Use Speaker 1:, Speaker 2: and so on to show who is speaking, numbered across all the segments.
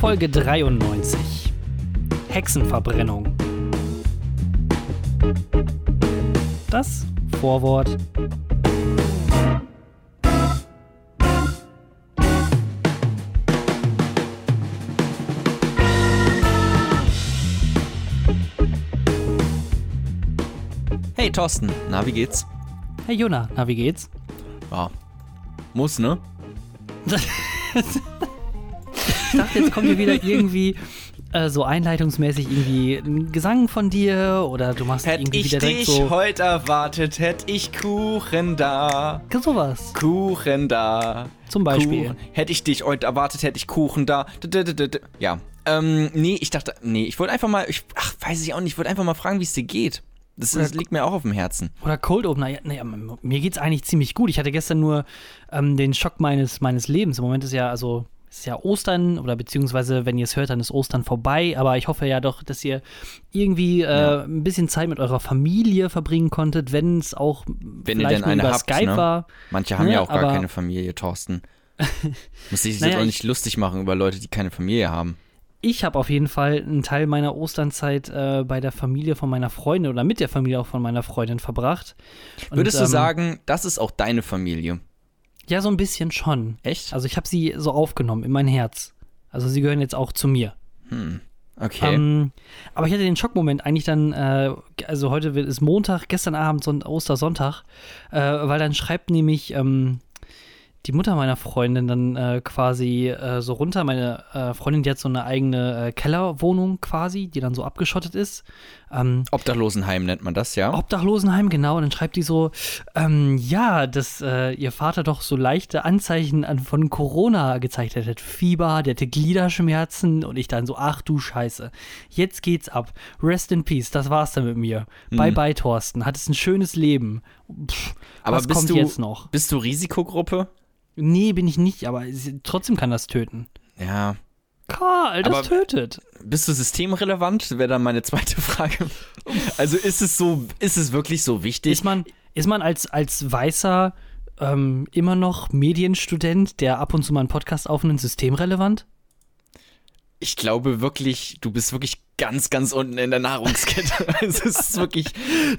Speaker 1: Folge 93. Hexenverbrennung. Das Vorwort.
Speaker 2: Hey Thorsten, na, wie geht's?
Speaker 1: Hey Jona, na wie geht's?
Speaker 2: Ja. Muss, ne?
Speaker 1: Ich dachte, jetzt kommt hier wieder irgendwie äh, so einleitungsmäßig irgendwie ein Gesang von dir oder du machst
Speaker 2: Hätte
Speaker 1: irgendwie
Speaker 2: ich
Speaker 1: wieder direkt
Speaker 2: dich
Speaker 1: so
Speaker 2: heute erwartet, hätte ich Kuchen da.
Speaker 1: sowas.
Speaker 2: Kuchen da.
Speaker 1: Zum Beispiel.
Speaker 2: Hätte ich dich heute erwartet, hätte ich Kuchen da. Ja. Ähm, nee, ich dachte, nee, ich wollte einfach mal, ich, ach, weiß ich auch nicht, ich wollte einfach mal fragen, wie es dir geht. Das, das liegt mir auch auf dem Herzen.
Speaker 1: Oder Cold Opener. Ja, naja, mir geht's eigentlich ziemlich gut. Ich hatte gestern nur ähm, den Schock meines, meines Lebens. Im Moment ist ja, also, ist ja Ostern oder beziehungsweise, wenn ihr es hört, dann ist Ostern vorbei. Aber ich hoffe ja doch, dass ihr irgendwie äh,
Speaker 2: Ja.
Speaker 1: ein bisschen Zeit mit eurer Familie verbringen konntet, wenn es auch
Speaker 2: Wenn ihr
Speaker 1: vielleicht
Speaker 2: eine
Speaker 1: über
Speaker 2: habt,
Speaker 1: Skype
Speaker 2: ne?
Speaker 1: war.
Speaker 2: Manche haben
Speaker 1: Ne,
Speaker 2: ja auch gar keine Familie, Thorsten. Muss ich sich
Speaker 1: Naja,
Speaker 2: jetzt auch
Speaker 1: ich-
Speaker 2: nicht lustig machen über Leute, die keine Familie haben.
Speaker 1: Ich habe auf jeden Fall einen Teil meiner Osternzeit äh, bei der Familie von meiner Freundin oder mit der Familie auch von meiner Freundin verbracht. Und,
Speaker 2: Würdest du
Speaker 1: ähm,
Speaker 2: sagen, das ist auch deine Familie?
Speaker 1: Ja, so ein bisschen schon.
Speaker 2: Echt?
Speaker 1: Also ich habe sie so aufgenommen in mein Herz. Also sie gehören jetzt auch zu mir.
Speaker 2: Okay.
Speaker 1: Ähm, aber ich hatte den Schockmoment eigentlich dann, äh, also heute ist Montag, gestern Abend Son Ostersonntag, äh, weil dann schreibt nämlich ähm, die Mutter meiner Freundin dann äh, quasi äh, so runter. Meine äh, Freundin, die hat so eine eigene äh, Kellerwohnung quasi, die dann so abgeschottet ist. Ähm,
Speaker 2: Obdachlosenheim nennt man das, ja?
Speaker 1: Obdachlosenheim, genau. Und dann schreibt die so, ähm, ja, dass äh, ihr Vater doch so leichte Anzeichen an, von Corona gezeigt hat. Fieber, der hatte Gliederschmerzen und ich dann so, ach du Scheiße. Jetzt geht's ab. Rest in Peace, das war's dann mit mir. Bye bye, Thorsten. Hattest ein schönes Leben. Pff,
Speaker 2: Aber
Speaker 1: was kommt
Speaker 2: du,
Speaker 1: jetzt noch?
Speaker 2: Bist du Risikogruppe?
Speaker 1: Nee, bin ich nicht, aber trotzdem kann das töten.
Speaker 2: Ja.
Speaker 1: Karl, das
Speaker 2: Aber-
Speaker 1: tötet.
Speaker 2: Bist du systemrelevant? Wäre dann meine zweite Frage. Also ist es so, ist es wirklich so wichtig?
Speaker 1: Ist man, ist man als, als weißer ähm, immer noch Medienstudent, der ab und zu mal einen Podcast aufnimmt, systemrelevant?
Speaker 2: ich glaube wirklich, du bist wirklich ganz, ganz unten in der Nahrungskette. Es ist wirklich.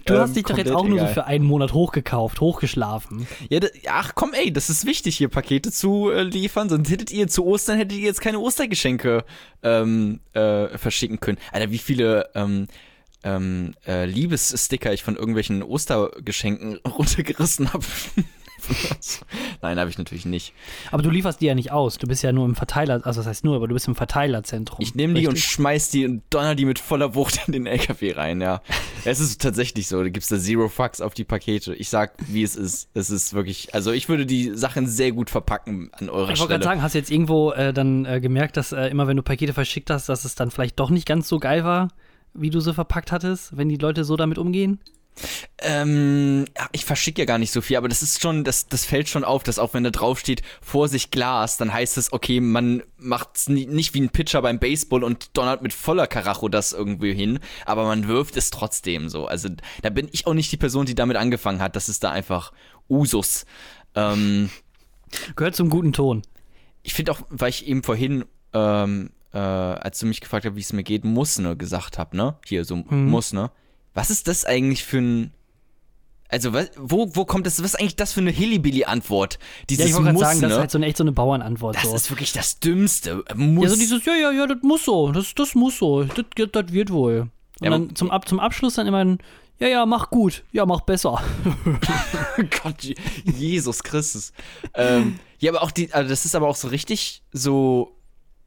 Speaker 1: Du
Speaker 2: ähm,
Speaker 1: hast dich doch jetzt auch nur so
Speaker 2: egal.
Speaker 1: für einen Monat hochgekauft, hochgeschlafen.
Speaker 2: Ja, da, ach komm, ey, das ist wichtig, hier Pakete zu äh, liefern. Sonst hättet ihr zu Ostern hättet ihr jetzt keine Ostergeschenke ähm, äh, verschicken können. Alter, wie viele ähm, ähm, äh, Liebessticker ich von irgendwelchen Ostergeschenken runtergerissen habe. Nein, habe ich natürlich nicht.
Speaker 1: Aber du lieferst die ja nicht aus. Du bist ja nur im Verteiler, also das heißt nur, aber du bist im Verteilerzentrum.
Speaker 2: Ich nehme die und schmeiß die und donner die mit voller Wucht in den LKW rein, ja. es ist tatsächlich so, da gibt's da Zero Fucks auf die Pakete. Ich sag, wie es ist. Es ist wirklich, also ich würde die Sachen sehr gut verpacken an eurer
Speaker 1: Ich wollte gerade
Speaker 2: Stelle.
Speaker 1: sagen, hast du jetzt irgendwo äh, dann äh, gemerkt, dass äh, immer wenn du Pakete verschickt hast, dass es dann vielleicht doch nicht ganz so geil war, wie du sie verpackt hattest, wenn die Leute so damit umgehen?
Speaker 2: Ähm, ich verschicke ja gar nicht so viel, aber das ist schon, das, das fällt schon auf, dass auch wenn da drauf steht, Vorsicht Glas, dann heißt es, okay, man macht's ni nicht wie ein Pitcher beim Baseball und donnert mit voller Karacho das irgendwie hin, aber man wirft es trotzdem so. Also da bin ich auch nicht die Person, die damit angefangen hat. Das ist da einfach Usus. Ähm,
Speaker 1: Gehört zum guten Ton.
Speaker 2: ich finde auch, weil ich eben vorhin, ähm, äh, als du mich gefragt hast, wie es mir geht, muss, ne, gesagt hab, ne? Hier, so muss, ne? Was ist das eigentlich für ein. Also, was, wo, wo kommt das? Was ist eigentlich das für eine Hillybilly-Antwort? Dieses
Speaker 1: Ja, ich wollte
Speaker 2: muss,
Speaker 1: sagen,
Speaker 2: ne?
Speaker 1: das ist halt so eine, echt so eine Bauernantwort.
Speaker 2: das
Speaker 1: so.
Speaker 2: ist wirklich das Dümmste. Muss.
Speaker 1: Ja, so dieses, ja, ja, ja, das muss so, das, das muss so, das, das, wird wohl. Und
Speaker 2: Ja,
Speaker 1: dann zum, Ab, zum Abschluss dann immer ein, ja, ja, mach gut, ja, mach besser.
Speaker 2: Gott, Je- Jesus Christus. ähm, ja, aber auch die, also das ist aber auch so richtig so,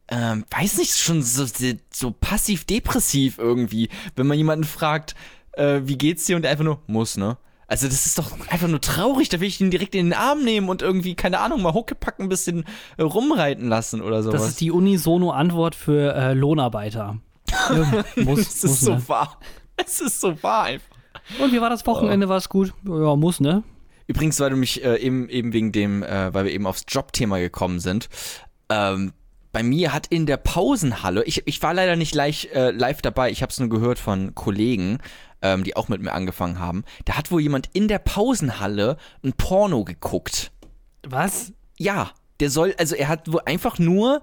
Speaker 2: ähm, weiß nicht, schon so, so passiv-depressiv irgendwie, wenn man jemanden fragt, äh, wie geht's dir und der einfach nur, muss, ne? Also das ist doch einfach nur traurig, da will ich ihn direkt in den Arm nehmen und irgendwie, keine Ahnung, mal Huckepack ein bisschen äh, rumreiten lassen oder sowas.
Speaker 1: Das ist die unisono-Antwort für äh, Lohnarbeiter. Ja, muss,
Speaker 2: es ist
Speaker 1: muss,
Speaker 2: so
Speaker 1: ne?
Speaker 2: wahr. Es ist so wahr einfach.
Speaker 1: Und wie war das Wochenende? War es gut? Ja, muss, ne?
Speaker 2: Übrigens, weil du mich äh, eben, eben wegen dem, äh, weil wir eben aufs Jobthema gekommen sind, ähm, bei mir hat in der Pausenhalle, ich, ich war leider nicht live, äh, live dabei, ich habe es nur gehört von Kollegen, ähm, die auch mit mir angefangen haben, da hat wohl jemand in der Pausenhalle ein Porno geguckt.
Speaker 1: Was?
Speaker 2: Ja, der soll, also er hat wohl einfach nur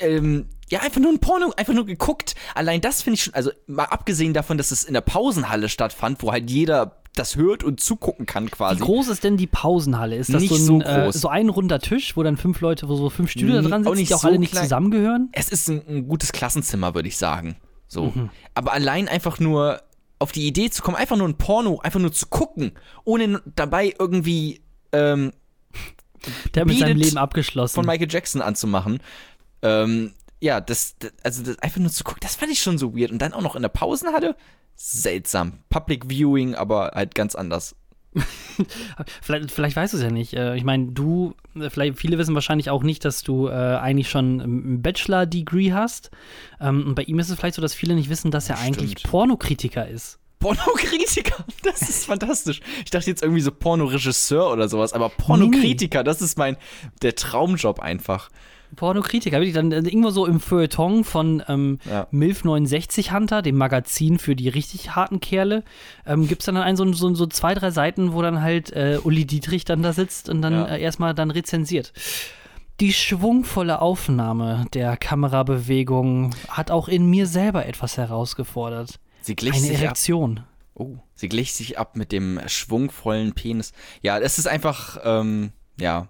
Speaker 2: ähm, ja, einfach nur ein Porno, einfach nur geguckt. Allein das finde ich schon, also mal abgesehen davon, dass es in der Pausenhalle stattfand, wo halt jeder das hört und zugucken kann quasi.
Speaker 1: Wie groß ist denn die Pausenhalle? Ist das
Speaker 2: Nicht
Speaker 1: so,
Speaker 2: so
Speaker 1: ein, äh,
Speaker 2: groß.
Speaker 1: so ein runder Tisch, wo dann fünf Leute, wo so fünf Stühle
Speaker 2: Nee,
Speaker 1: dran
Speaker 2: auch
Speaker 1: sitzen,
Speaker 2: nicht
Speaker 1: die auch
Speaker 2: so
Speaker 1: alle nicht zusammengehören?
Speaker 2: Es ist ein, ein gutes Klassenzimmer, würde ich sagen. So.
Speaker 1: Mhm.
Speaker 2: Aber allein einfach nur auf die Idee zu kommen, einfach nur ein Porno, einfach nur zu gucken, ohne dabei irgendwie ähm,
Speaker 1: Der mit seinem Leben abgeschlossen.
Speaker 2: von Michael Jackson anzumachen. Ähm, ja, das, das also das einfach nur zu gucken, das fand ich schon so weird. Und dann auch noch in der Pausenhalle, seltsam. Public Viewing, aber halt ganz anders.
Speaker 1: Vielleicht, vielleicht weißt du es ja nicht. Äh, Ich meine, du, äh, vielleicht viele wissen wahrscheinlich auch nicht, dass du äh, eigentlich schon ein Bachelor-Degree hast. Ähm, und bei ihm ist es vielleicht so, dass viele nicht wissen, dass er eigentlich
Speaker 2: Stimmt.
Speaker 1: Pornokritiker ist.
Speaker 2: Pornokritiker, das ist fantastisch. Ich dachte jetzt irgendwie so Pornoregisseur oder sowas, aber Pornokritiker, das ist mein, der Traumjob einfach.
Speaker 1: Pornokritiker, wirklich dann äh, irgendwo so im Feuilleton von ähm,
Speaker 2: Ja.
Speaker 1: MILF 69 Hunter, dem Magazin für die richtig harten Kerle, ähm, gibt es dann ein, so, so, so zwei, drei Seiten, wo dann halt äh, Uli Dietrich dann da sitzt und dann
Speaker 2: Ja.
Speaker 1: äh, erstmal dann rezensiert. Die schwungvolle Aufnahme der Kamerabewegung hat auch in mir selber etwas herausgefordert.
Speaker 2: Sie glich
Speaker 1: Eine
Speaker 2: sich ab.
Speaker 1: Erektion.
Speaker 2: Oh, sie glich sich ab mit dem schwungvollen Penis. Ja, das ist einfach, ähm, ja.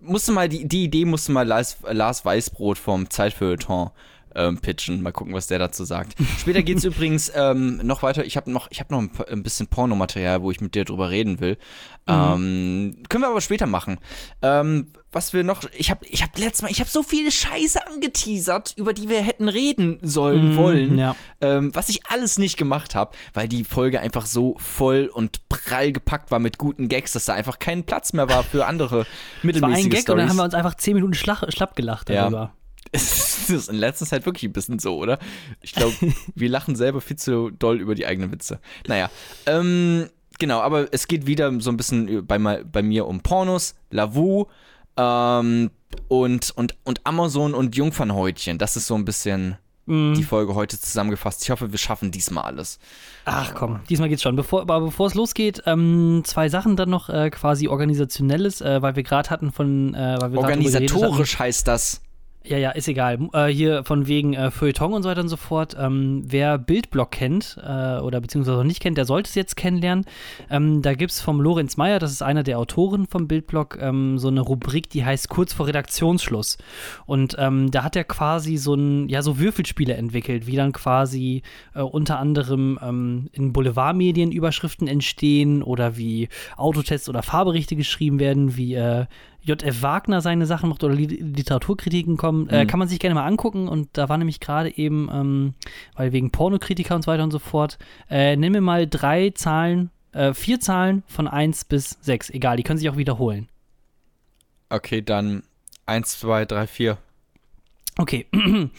Speaker 2: Musste mal, die, die Idee musste mal Lars, Lars Weißbrot vom Zeitfeuilleton ähm, pitchen. Mal gucken, was der dazu sagt. Später geht's übrigens ähm, noch weiter. Ich habe noch, ich hab noch ein, ein bisschen Pornomaterial, wo ich mit dir drüber reden will. Ähm, können wir aber später machen. Ähm, was wir noch, ich habe ich hab letztes Mal, ich habe so viele Scheiße angeteasert, über die wir hätten reden sollen, wollen
Speaker 1: ja.
Speaker 2: ähm, was ich alles nicht gemacht habe, weil die Folge einfach so voll und prall gepackt war mit guten Gags, dass da einfach kein Platz mehr war für andere
Speaker 1: War
Speaker 2: mittelmäßige
Speaker 1: ein Gag und dann haben wir
Speaker 2: Stories.
Speaker 1: uns einfach zehn Minuten schlapp gelacht
Speaker 2: Ja. Es ist in letzter Zeit wirklich ein bisschen so, oder? Ich glaube, wir lachen selber viel zu doll über die eigenen Witze. Naja, ähm, genau, aber es geht wieder so ein bisschen bei, bei mir um Pornos, Lavu ähm, und, und, und Amazon und Jungfernhäutchen. Das ist so ein bisschen
Speaker 1: Mhm.
Speaker 2: die Folge heute zusammengefasst. Ich hoffe, wir schaffen diesmal alles.
Speaker 1: Ach komm, diesmal geht's schon. Bevor, aber bevor es losgeht, ähm, zwei Sachen dann noch äh, quasi organisationelles, äh, weil wir gerade hatten von äh, weil wir
Speaker 2: Organisatorisch heißt das.
Speaker 1: Ja, ja, ist egal. Äh, hier von wegen äh, Feuilleton und so weiter und so fort. Ähm, wer Bildblock kennt äh, oder beziehungsweise noch nicht kennt, der sollte es jetzt kennenlernen. Ähm, da gibt es vom Lorenz Meyer, das ist einer der Autoren vom Bildblock, ähm, so eine Rubrik, die heißt kurz vor Redaktionsschluss. Und ähm, da hat er quasi so ein, ja, so Würfelspiele entwickelt, wie dann quasi äh, unter anderem ähm, in Boulevardmedien Überschriften entstehen oder wie Autotests oder Fahrberichte geschrieben werden, wie äh, J.F. Wagner seine Sachen macht oder Li- Literaturkritiken kommen, äh,
Speaker 2: Mhm.
Speaker 1: kann man sich gerne mal angucken. Und da war nämlich gerade eben, ähm, weil wegen Pornokritiker und so weiter und so fort, äh, nimm mir mal drei Zahlen, äh, vier Zahlen von 1 bis 6. Egal, die können sich auch wiederholen.
Speaker 2: Okay, dann 1, 2, 3, 4.
Speaker 1: Okay.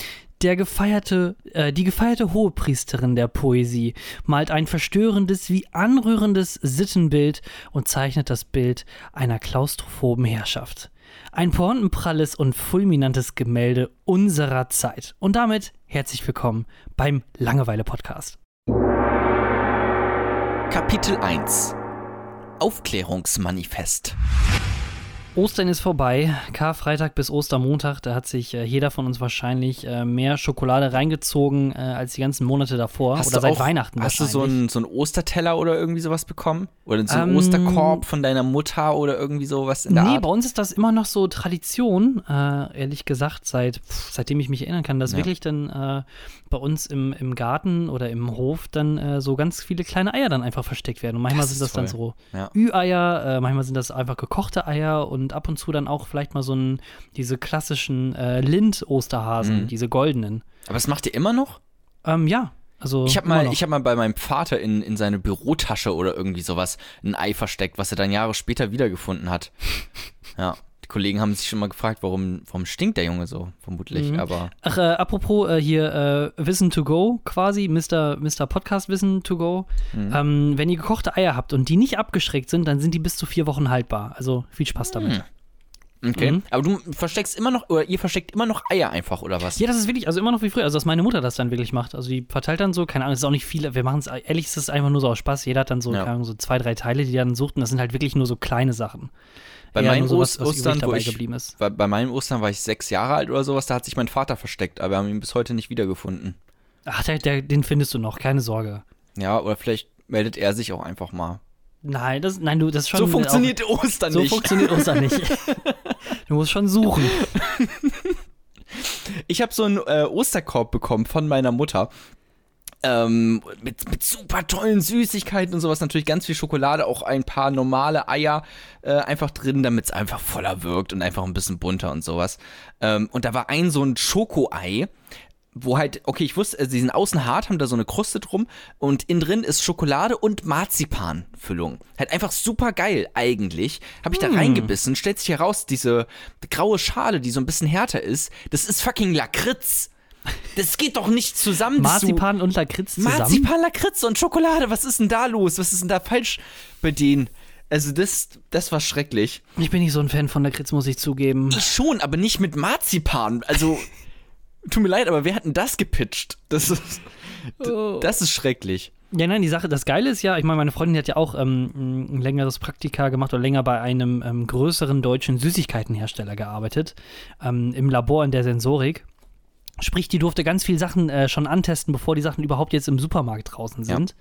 Speaker 1: Der gefeierte, äh, die gefeierte Hohepriesterin der Poesie malt ein verstörendes wie anrührendes Sittenbild und zeichnet das Bild einer klaustrophoben Herrschaft. Ein pointenpralles und fulminantes Gemälde unserer Zeit. Und damit herzlich willkommen beim Langeweile-Podcast.
Speaker 2: Kapitel 1 Aufklärungsmanifest.
Speaker 1: Ostern ist vorbei, Karfreitag bis Ostermontag, da hat sich äh, jeder von uns wahrscheinlich äh, mehr Schokolade reingezogen äh, als die ganzen Monate davor
Speaker 2: Hast
Speaker 1: oder seit
Speaker 2: auch,
Speaker 1: Weihnachten
Speaker 2: Hast du so einen, so einen Osterteller oder irgendwie sowas bekommen? Oder so einen
Speaker 1: Ähm,
Speaker 2: Osterkorb von deiner Mutter oder irgendwie sowas in der
Speaker 1: nee,
Speaker 2: Art?
Speaker 1: bei uns ist das immer noch so Tradition, äh, ehrlich gesagt, seit, pff, seitdem ich mich erinnern kann, dass
Speaker 2: Ja.
Speaker 1: wirklich dann äh, bei uns im, im Garten oder im Hof dann äh, so ganz viele kleine Eier dann einfach versteckt werden. Und manchmal
Speaker 2: Das
Speaker 1: sind das dann
Speaker 2: toll.
Speaker 1: so
Speaker 2: Ja.
Speaker 1: Ü-Eier, manchmal sind das einfach gekochte Eier und ab und zu dann auch vielleicht mal so ein, diese klassischen äh, Lind-Osterhasen,
Speaker 2: Mhm.
Speaker 1: diese goldenen.
Speaker 2: Aber das macht ihr immer noch?
Speaker 1: Ähm, ja, also.
Speaker 2: Ich habe mal, ich hab mal bei meinem Vater in, in seine Bürotasche oder irgendwie sowas ein Ei versteckt, was er dann Jahre später wiedergefunden hat. ja. Die Kollegen haben sich schon mal gefragt, warum, warum stinkt der Junge so, vermutlich.
Speaker 1: Mhm.
Speaker 2: Aber
Speaker 1: Ach, äh, apropos äh, hier äh, Wissen to go quasi, Mr. Mr. Podcast Wissen to go.
Speaker 2: Mhm.
Speaker 1: Ähm, wenn ihr gekochte Eier habt und die nicht abgeschreckt sind, dann sind die bis zu vier Wochen haltbar. Also viel Spaß damit.
Speaker 2: Mhm. okay.
Speaker 1: Mhm.
Speaker 2: Aber du versteckst immer noch, oder ihr versteckt immer noch Eier einfach, oder was?
Speaker 1: Ja, das ist wirklich, also immer noch wie früher. Also, dass meine Mutter das dann wirklich macht. Also, die verteilt dann so, keine Ahnung, das ist auch nicht viel. Wir machen es, ehrlich, ist es einfach nur so aus Spaß. Jeder hat dann so,
Speaker 2: Ja.
Speaker 1: keine Ahnung, so zwei, drei Teile, die er dann sucht. Und das sind halt wirklich nur so kleine Sachen.
Speaker 2: Bei meinen
Speaker 1: nur sowas,
Speaker 2: Ostern, wo ich, bei, bei meinem Ostern war ich sechs Jahre alt oder sowas, da hat sich mein Vater versteckt, aber wir haben ihn bis heute nicht wiedergefunden.
Speaker 1: Ach, der, der, den findest du noch, keine Sorge.
Speaker 2: Ja, oder vielleicht meldet er sich auch einfach mal.
Speaker 1: Nein, das, nein, du, das ist schon.
Speaker 2: so funktioniert Ostern
Speaker 1: Auch, so
Speaker 2: nicht.
Speaker 1: funktioniert Ostern nicht. du musst schon suchen.
Speaker 2: Ich habe so einen äh, Osterkorb bekommen von meiner Mutter. Ähm, mit, mit super tollen Süßigkeiten und sowas. Natürlich ganz viel Schokolade, auch ein paar normale Eier äh, einfach drin, damit es einfach voller wirkt und einfach ein bisschen bunter und sowas. Ähm, und da war ein so ein Schokoei, wo halt, okay, ich wusste, also die sind außen hart, haben da so eine Kruste drum und innen drin ist Schokolade und Marzipanfüllung. Halt einfach super geil eigentlich. Habe ich da reingebissen, stellt sich heraus, diese graue Schale, die so ein bisschen härter ist, das ist fucking Lakritz. Das geht doch nicht zusammen.
Speaker 1: Marzipan und Lakritz zusammen.
Speaker 2: Marzipan, Lakritz und Schokolade, was ist denn da los? Was ist denn da falsch bei denen? Also das, das war schrecklich.
Speaker 1: Ich bin nicht so ein Fan von Lakritz, muss ich zugeben.
Speaker 2: Ich schon, aber nicht mit Marzipan. Also, tut mir leid, aber wer hat denn das gepitcht? Das ist,
Speaker 1: Oh.
Speaker 2: das ist schrecklich.
Speaker 1: Ja, nein, die Sache, das Geile ist ja, ich meine, meine Freundin hat ja auch ähm, ein längeres Praktika gemacht oder länger bei einem ähm, größeren deutschen Süßigkeitenhersteller gearbeitet, ähm, im Labor in der Sensorik. Sprich, die durfte ganz viele Sachen äh, schon antesten, bevor die Sachen überhaupt jetzt im Supermarkt draußen sind.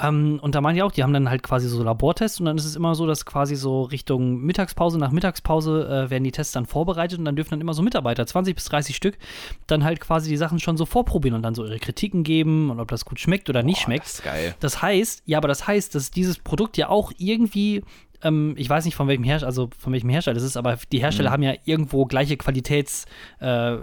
Speaker 1: Ähm, und da meinen die auch, die haben dann halt quasi so Labortests und dann ist es immer so, dass quasi so Richtung Mittagspause, nach Mittagspause äh, werden die Tests dann vorbereitet und dann dürfen dann immer so Mitarbeiter, 20 bis 30 Stück, dann halt quasi die Sachen schon so vorprobieren und dann so ihre Kritiken geben und ob das gut schmeckt oder nicht
Speaker 2: Boah,
Speaker 1: schmeckt.
Speaker 2: Das ist geil.
Speaker 1: Das heißt, ja, aber das heißt, dass dieses Produkt ja auch irgendwie, ähm, ich weiß nicht von welchem Hersteller, also von welchem Hersteller das ist, aber die Hersteller haben ja irgendwo gleiche Qualitäts äh,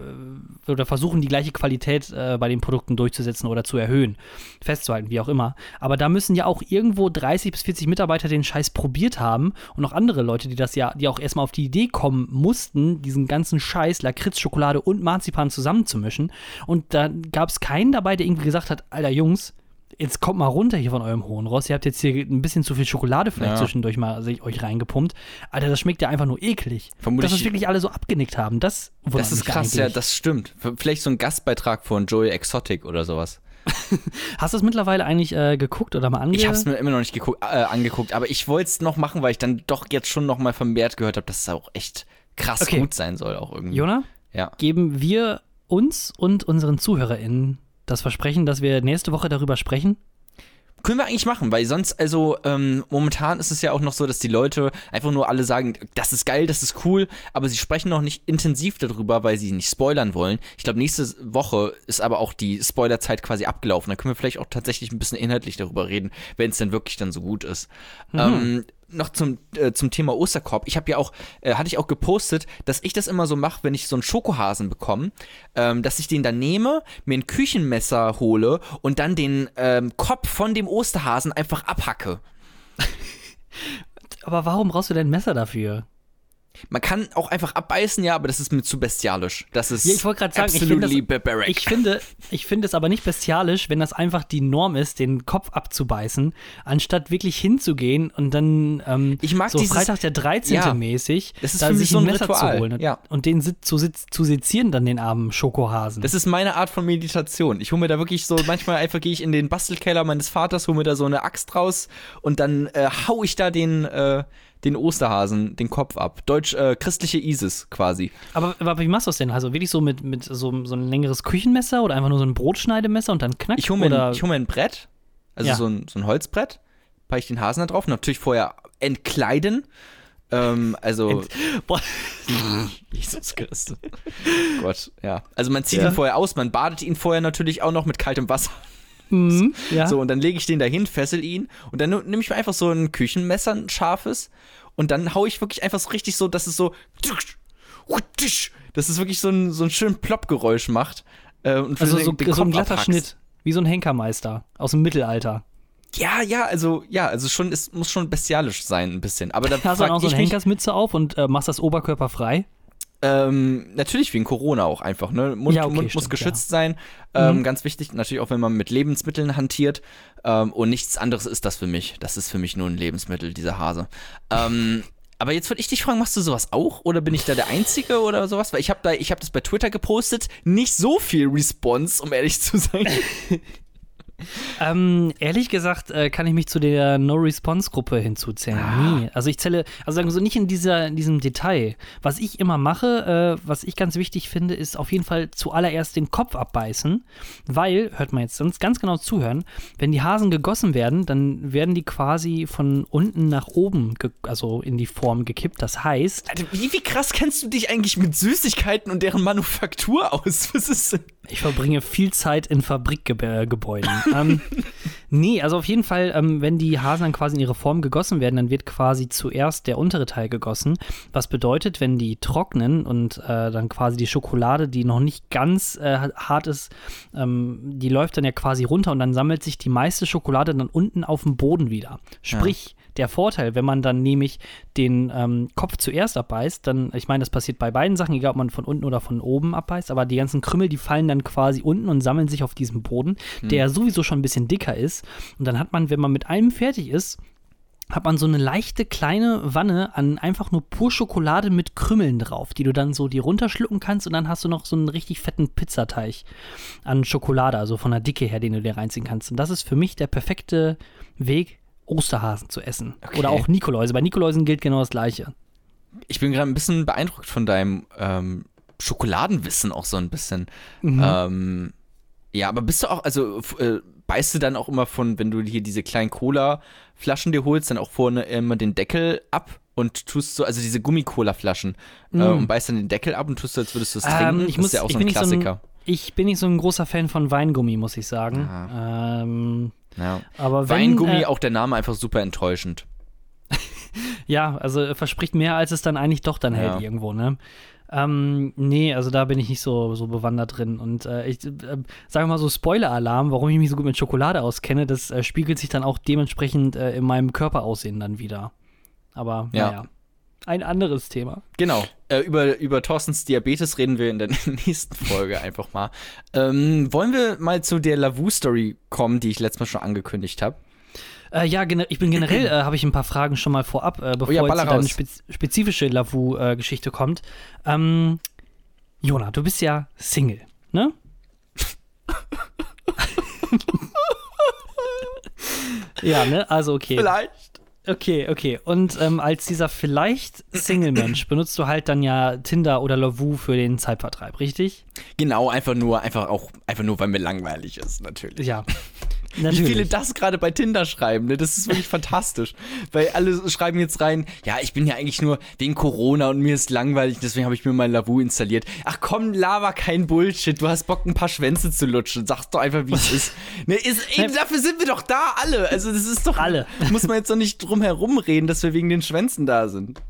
Speaker 1: oder versuchen die gleiche Qualität äh, bei den Produkten durchzusetzen oder zu erhöhen, festzuhalten, wie auch immer. Aber da müssen ja auch irgendwo 30 bis 40 Mitarbeiter den Scheiß probiert haben und noch andere Leute, die das ja, die auch erstmal auf die Idee kommen mussten, diesen ganzen Scheiß Lakritz, Schokolade und Marzipan zusammenzumischen. Und da gab es keinen dabei, der irgendwie gesagt hat, Alter Jungs, jetzt kommt mal runter hier von eurem hohen Ross. Ihr habt jetzt hier ein bisschen zu viel Schokolade vielleicht
Speaker 2: Ja.
Speaker 1: zwischendurch mal sich euch reingepumpt. Alter, das schmeckt ja einfach nur eklig.
Speaker 2: Vermutlich-
Speaker 1: Dass das wirklich alle so abgenickt haben, das
Speaker 2: Das ist krass, ja,
Speaker 1: eigentlich.
Speaker 2: das stimmt. Vielleicht so ein Gastbeitrag von Joey Exotic oder sowas.
Speaker 1: Hast du es mittlerweile eigentlich äh, geguckt oder mal ange...
Speaker 2: Ich habe es mir immer noch nicht geguckt, äh, angeguckt, aber ich wollte es noch machen, weil ich dann doch jetzt schon noch mal vermehrt gehört habe, dass es auch echt krass
Speaker 1: Okay.
Speaker 2: gut sein soll auch irgendwie.
Speaker 1: Jona,
Speaker 2: Ja.
Speaker 1: geben wir uns und unseren ZuhörerInnen das Versprechen, dass wir nächste Woche darüber sprechen?
Speaker 2: Können wir eigentlich machen, weil sonst, also ähm, momentan ist es ja auch noch so, dass die Leute einfach nur alle sagen, das ist geil, das ist cool, aber sie sprechen noch nicht intensiv darüber, weil sie nicht spoilern wollen. Ich glaube, nächste Woche ist aber auch die Spoilerzeit quasi abgelaufen. Da können wir vielleicht auch tatsächlich ein bisschen inhaltlich darüber reden, wenn es denn wirklich dann so gut ist. Ähm, noch zum, äh, zum Thema Osterkorb. Ich habe ja auch, äh, hatte ich auch gepostet, dass ich das immer so mache, wenn ich so einen Schokohasen bekomme, ähm, dass ich den dann nehme, mir ein Küchenmesser hole und dann den ähm, Kopf von dem Osterhasen einfach abhacke.
Speaker 1: Aber warum brauchst du denn ein Messer dafür?
Speaker 2: Man kann auch einfach abbeißen, ja, aber das ist mir zu bestialisch. Das ist
Speaker 1: Ja, ich wollte gerade sagen, ich finde,
Speaker 2: absolutely
Speaker 1: das,
Speaker 2: barbaric.
Speaker 1: ich, finde, ich finde es aber nicht bestialisch, wenn das einfach die Norm ist, den Kopf abzubeißen, anstatt wirklich hinzugehen und dann ähm,
Speaker 2: Ich mag
Speaker 1: so
Speaker 2: dieses-
Speaker 1: Freitag der 13.
Speaker 2: Ja.
Speaker 1: mäßig,
Speaker 2: Das ist
Speaker 1: da sich
Speaker 2: so
Speaker 1: ein
Speaker 2: ein
Speaker 1: Messer
Speaker 2: Ritual,
Speaker 1: zu holen und,
Speaker 2: ja.
Speaker 1: und den zu, zu sezieren, dann den armen Schokohasen.
Speaker 2: Das ist meine Art von Meditation. Ich hole mir da wirklich so, manchmal einfach gehe ich in den Bastelkeller meines Vaters, hole mir da so eine Axt raus und dann äh, hau ich da den, äh, den Osterhasen den Kopf ab. Deutsch äh, christliche ISIS quasi.
Speaker 1: aber, aber wie machst du das denn? Also wirklich so mit, mit so, so ein längeres Küchenmesser oder einfach nur so ein Brotschneidemesser und dann knack?
Speaker 2: Ich hole mir, hol mir ein Brett, also
Speaker 1: Ja.
Speaker 2: so, ein, so ein Holzbrett, packe ich den Hasen da drauf, natürlich vorher entkleiden. Ähm, also,
Speaker 1: Boah,
Speaker 2: Jesus Christus. Gott, ja. Also man zieht
Speaker 1: Ja.
Speaker 2: ihn vorher aus, man badet ihn vorher natürlich auch noch mit kaltem Wasser.
Speaker 1: Mhm, ja.
Speaker 2: So, und dann lege ich den dahin, fessel ihn und dann nehme ich mir einfach so ein Küchenmesser, ein scharfes, und dann hau ich wirklich einfach so richtig so, dass es so, dass es wirklich so ein, so ein schön Plopp-Geräusch macht. Äh, und
Speaker 1: also
Speaker 2: den-
Speaker 1: so,
Speaker 2: den
Speaker 1: so ein glatter
Speaker 2: abhackst.
Speaker 1: Schnitt, wie so ein Henkermeister aus dem Mittelalter.
Speaker 2: Ja, ja, also, ja, also schon, es muss schon bestialisch sein, ein bisschen. Aber da
Speaker 1: Hast du dann auch so eine Henkersmütze auf und äh, machst das Oberkörper frei?
Speaker 2: Ähm, natürlich wegen Corona auch einfach, ne? Mund,
Speaker 1: Ja, okay,
Speaker 2: Mund muss
Speaker 1: stimmt,
Speaker 2: geschützt sein. Ähm,
Speaker 1: Mhm.
Speaker 2: Ganz wichtig, natürlich auch, wenn man mit Lebensmitteln hantiert. Ähm, und nichts anderes ist das für mich. Das ist für mich nur ein Lebensmittel, dieser Hase. Ähm, aber jetzt würde ich dich fragen, machst du sowas auch? Oder bin ich da der Einzige oder sowas? Weil ich habe da, ich habe das bei Twitter gepostet, nicht so viel Response, um ehrlich zu sein.
Speaker 1: Ähm, ehrlich gesagt äh, kann ich mich zu der No-Response-Gruppe hinzuzählen.
Speaker 2: Ah.
Speaker 1: Nee. Also ich zähle, also sagen wir so nicht in, dieser, in diesem Detail. Was ich immer mache, äh, was ich ganz wichtig finde, ist auf jeden Fall zuallererst den Kopf abbeißen, weil, hört man jetzt sonst ganz genau zuhören, wenn die Hasen gegossen werden, dann werden die quasi von unten nach oben, also in die Form gekippt. Das heißt,
Speaker 2: Alter, wie, wie krass kennst du dich eigentlich mit Süßigkeiten und deren Manufaktur aus? Was ist denn?
Speaker 1: Ich verbringe viel Zeit in Fabrikgebäuden. ähm, nee, also auf jeden Fall, ähm, wenn die Hasen dann quasi in ihre Form gegossen werden, dann wird quasi zuerst der untere Teil gegossen. Was bedeutet, wenn die trocknen und äh, dann quasi die Schokolade, die noch nicht ganz äh, hart ist, ähm, die läuft dann ja quasi runter und dann sammelt sich die meiste Schokolade dann unten auf dem Boden wieder. Sprich, der Vorteil, wenn man dann nämlich den ähm, Kopf zuerst abbeißt, dann, ich meine, das passiert bei beiden Sachen, egal ob man von unten oder von oben abbeißt, aber die ganzen Krümmel, die fallen dann quasi unten und sammeln sich auf diesem Boden, der ja sowieso schon ein bisschen dicker ist. Und dann hat man, wenn man mit einem fertig ist, hat man so eine leichte kleine Wanne an einfach nur pur Schokolade mit Krümmeln drauf, die du dann so die runterschlucken kannst und dann hast du noch so einen richtig fetten Pizzateig an Schokolade, also von der Dicke her, den du dir reinziehen kannst. Und das ist für mich der perfekte Weg, Osterhasen zu essen.
Speaker 2: Okay.
Speaker 1: Oder auch Nikoläuse. Bei Nikoläusen gilt genau das Gleiche.
Speaker 2: Ich bin gerade ein bisschen beeindruckt von deinem ähm, Schokoladenwissen auch so ein bisschen.
Speaker 1: Mhm.
Speaker 2: Ähm, ja, aber bist du auch, also äh, beißt du dann auch immer von, wenn du hier diese kleinen Cola-Flaschen dir holst, dann auch vorne immer den Deckel ab und tust so, also diese Gummi-Cola-Flaschen äh, und beißt dann den Deckel ab und tust so, als würdest du es trinken.
Speaker 1: Mhm. Ähm, ich
Speaker 2: das
Speaker 1: muss,
Speaker 2: ist ja auch
Speaker 1: ich
Speaker 2: so ein
Speaker 1: nicht so ein,
Speaker 2: Klassiker.
Speaker 1: ich bin nicht so ein großer Fan von Weingummi, muss ich sagen. Ähm,
Speaker 2: ja.
Speaker 1: aber wenn,
Speaker 2: Weingummi,
Speaker 1: äh,
Speaker 2: auch der Name einfach super enttäuschend.
Speaker 1: Ja, also äh, verspricht mehr, als es dann eigentlich doch dann hält
Speaker 2: Ja.
Speaker 1: irgendwo, ne? Ähm, nee, also da bin ich nicht so, so bewandert drin. Und äh, ich äh, sage mal so Spoiler-Alarm, warum ich mich so gut mit Schokolade auskenne, das äh, spiegelt sich dann auch dementsprechend äh, in meinem Körperaussehen dann wieder. Aber
Speaker 2: Ja.
Speaker 1: naja, ein anderes Thema.
Speaker 2: Genau. Äh, über, über Thorstens Diabetes reden wir in der nächsten Folge einfach mal. Ähm, wollen wir mal zu der Lavu-Story kommen, die ich letztes Mal schon angekündigt habe?
Speaker 1: Äh, ja, ich bin generell, äh, habe ich ein paar Fragen schon mal vorab, äh, bevor
Speaker 2: ja,
Speaker 1: jetzt eine spez spezifische Lavu-Geschichte kommt. Ähm, Jona, du bist ja Single, ne? ja, ne? Also okay.
Speaker 2: Vielleicht.
Speaker 1: Okay, okay. Und ähm, als dieser vielleicht Single-Mensch benutzt du halt dann ja Tinder oder Lavu für den Zeitvertreib, richtig?
Speaker 2: Genau, einfach nur, einfach auch, einfach nur, weil mir langweilig ist, natürlich.
Speaker 1: Ja.
Speaker 2: Wie
Speaker 1: Natürlich.
Speaker 2: viele das gerade bei Tinder schreiben, ne? Das ist wirklich fantastisch. Weil alle schreiben jetzt rein, ja, ich bin ja eigentlich nur wegen Corona und mir ist langweilig, deswegen habe ich mir mal Lavu installiert. Ach komm, lava kein Bullshit. Du hast Bock, ein paar Schwänze zu lutschen. Sag doch einfach, wie es ist. Ne, ist eben, dafür sind wir doch da, alle. Also, das ist doch.
Speaker 1: Alle.
Speaker 2: Muss man jetzt doch nicht drum herum reden, dass wir wegen den Schwänzen da sind.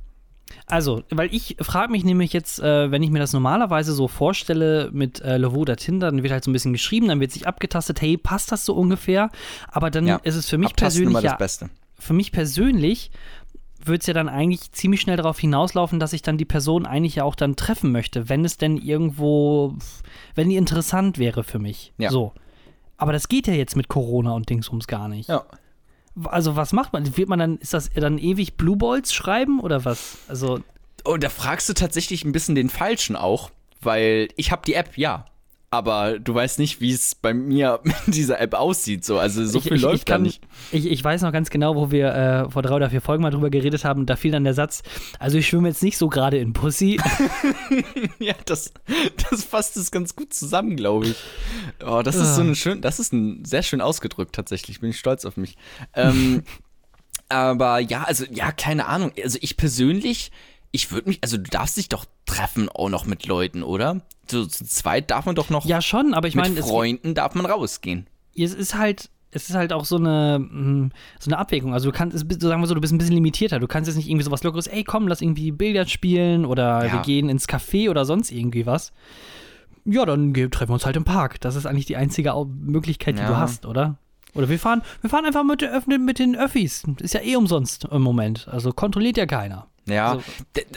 Speaker 1: Also, weil ich frage mich nämlich jetzt, äh, wenn ich mir das normalerweise so vorstelle mit äh, Lavu oder Tinder, dann wird halt so ein bisschen geschrieben, dann wird sich abgetastet, hey, passt das so ungefähr? Aber dann
Speaker 2: Ja.
Speaker 1: ist es für mich
Speaker 2: Abtasten
Speaker 1: persönlich
Speaker 2: immer das
Speaker 1: ja,
Speaker 2: Beste.
Speaker 1: für mich persönlich wird es ja dann eigentlich ziemlich schnell darauf hinauslaufen, dass ich dann die Person eigentlich ja auch dann treffen möchte, wenn es denn irgendwo, wenn die interessant wäre für mich.
Speaker 2: Ja.
Speaker 1: So. Aber das geht ja jetzt mit Corona und Dingsums gar nicht.
Speaker 2: Ja.
Speaker 1: Also was macht man? Wird man dann, ist das dann ewig Blue Balls schreiben oder was? Also,
Speaker 2: Oh, da fragst du tatsächlich ein bisschen den Falschen auch, weil ich habe die App, ja. Aber du weißt nicht, wie es bei mir mit dieser App aussieht. So. Also so
Speaker 1: ich,
Speaker 2: viel
Speaker 1: ich,
Speaker 2: läuft
Speaker 1: ich kann,
Speaker 2: nicht.
Speaker 1: Ich, ich weiß noch ganz genau, wo wir äh, vor drei oder vier Folgen mal drüber geredet haben. Da fiel dann der Satz, also ich schwimme jetzt nicht so gerade in Pussy.
Speaker 2: Ja, das, das fasst es ganz gut zusammen, glaube ich. Oh, das ist so
Speaker 1: Ah.
Speaker 2: ein schön, das ist ein sehr schön ausgedrückt tatsächlich. Bin ich stolz auf mich. Ähm, aber ja, also ja, keine Ahnung. Also ich persönlich, ich würde mich, also du darfst dich doch treffen auch noch mit Leuten, oder? So zu zweit darf man doch noch.
Speaker 1: ja, schon, aber ich
Speaker 2: mit
Speaker 1: meine, es,
Speaker 2: Freunden darf man rausgehen.
Speaker 1: es ist halt. Es ist halt auch so eine, mh, so eine Abwägung. Also du kannst, es sagen wir so, du bist ein bisschen limitierter. Du kannst jetzt nicht irgendwie sowas Lockeres, ey komm, lass irgendwie Billard spielen oder
Speaker 2: Ja.
Speaker 1: wir gehen ins Café oder sonst irgendwie was. Ja, dann treffen wir uns halt im Park. Das ist eigentlich die einzige Möglichkeit, die
Speaker 2: Ja.
Speaker 1: du hast, oder? Oder wir fahren, wir fahren einfach mit, mit den Öffis. Ist ja eh umsonst im Moment. Also kontrolliert ja keiner.
Speaker 2: Ja,
Speaker 1: Also-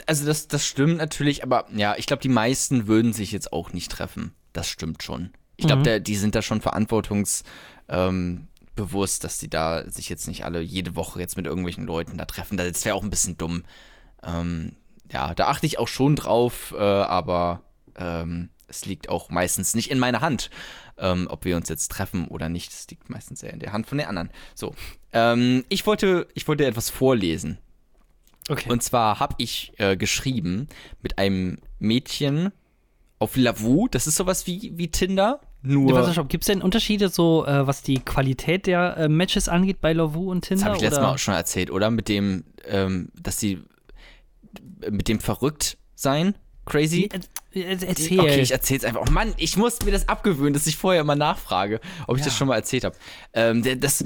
Speaker 2: also das, das stimmt natürlich, aber ja, ich glaube, die meisten würden sich jetzt auch nicht treffen. Das stimmt schon. Ich glaube,
Speaker 1: Mhm.
Speaker 2: die sind da schon verantwortungsbewusst, ähm, dass die da sich jetzt nicht alle jede Woche jetzt mit irgendwelchen Leuten da treffen. Das wäre auch ein bisschen dumm. Ähm, ja, da achte ich auch schon drauf, äh, aber ähm, es liegt auch meistens nicht in meiner Hand, ähm, ob wir uns jetzt treffen oder nicht. Es liegt meistens eher in der Hand von der anderen. So, ähm, ich wollte, ich wollte etwas vorlesen.
Speaker 1: Okay.
Speaker 2: Und zwar habe ich äh, geschrieben mit einem Mädchen auf Lavu. Das ist sowas wie, wie Tinder. Nur.
Speaker 1: Ja, warte, Gibt es denn Unterschiede, so äh, was die Qualität der äh, Matches angeht bei Lavu und Tinder?
Speaker 2: das habe ich letztes? Mal auch schon erzählt, oder? Mit dem, ähm, dass sie mit dem verrückt sein. Crazy.
Speaker 1: Äh, äh, Erzähl.
Speaker 2: Okay, ich erzähl's einfach. Oh Mann, ich muss mir das abgewöhnen, dass ich vorher immer nachfrage, ob ich
Speaker 1: Ja.
Speaker 2: das schon mal erzählt habe. Ähm, das,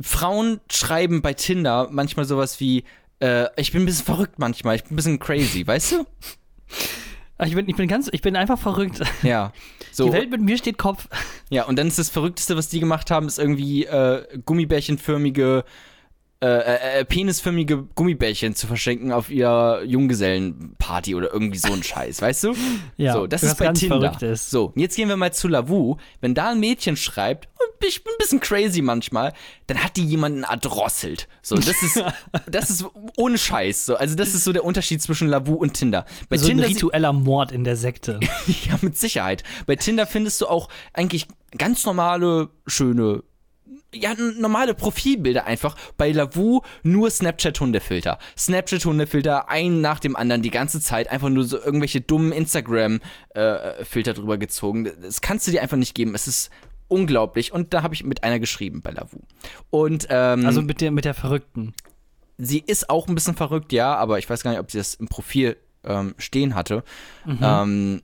Speaker 2: Frauen schreiben bei Tinder manchmal sowas wie, äh, ich bin ein bisschen verrückt manchmal, ich bin ein bisschen crazy, weißt du?
Speaker 1: Ach, ich, bin, ich bin ganz, ich bin einfach verrückt.
Speaker 2: Ja. So,
Speaker 1: Die Welt mit mir steht Kopf.
Speaker 2: ja, und dann ist das Verrückteste, was die gemacht haben, ist irgendwie äh, gummibärchenförmige, äh, äh, äh, penisförmige Gummibärchen zu verschenken auf ihrer Junggesellenparty oder irgendwie so ein Scheiß, weißt du?
Speaker 1: Ja,
Speaker 2: so, das ist bei Tinder.
Speaker 1: Verrücktes.
Speaker 2: So, jetzt gehen wir mal zu Lavu. Wenn da ein Mädchen schreibt, und ich bin ein bisschen crazy manchmal, dann hat die jemanden erdrosselt. So, das ist, das ist ohne Scheiß. So, also das ist so der Unterschied zwischen Lavu und Tinder. Bei
Speaker 1: So ein
Speaker 2: Tinder
Speaker 1: ritueller Mord in der Sekte.
Speaker 2: ja, mit Sicherheit. Bei Tinder findest du auch eigentlich ganz normale, schöne, ja, normale Profilbilder einfach. Bei Lavu nur Snapchat-Hundefilter. Snapchat-Hundefilter, einen nach dem anderen, die ganze Zeit. Einfach nur so irgendwelche dummen Instagram-Filter drüber gezogen. Das kannst du dir einfach nicht geben. Es ist unglaublich. Und da habe ich mit einer geschrieben bei Lavu. Und, ähm,
Speaker 1: Also mit der, mit der Verrückten.
Speaker 2: sie ist auch ein bisschen verrückt, ja, aber ich weiß gar nicht, ob sie das im Profil ähm, stehen hatte.
Speaker 1: Mhm.
Speaker 2: Ähm,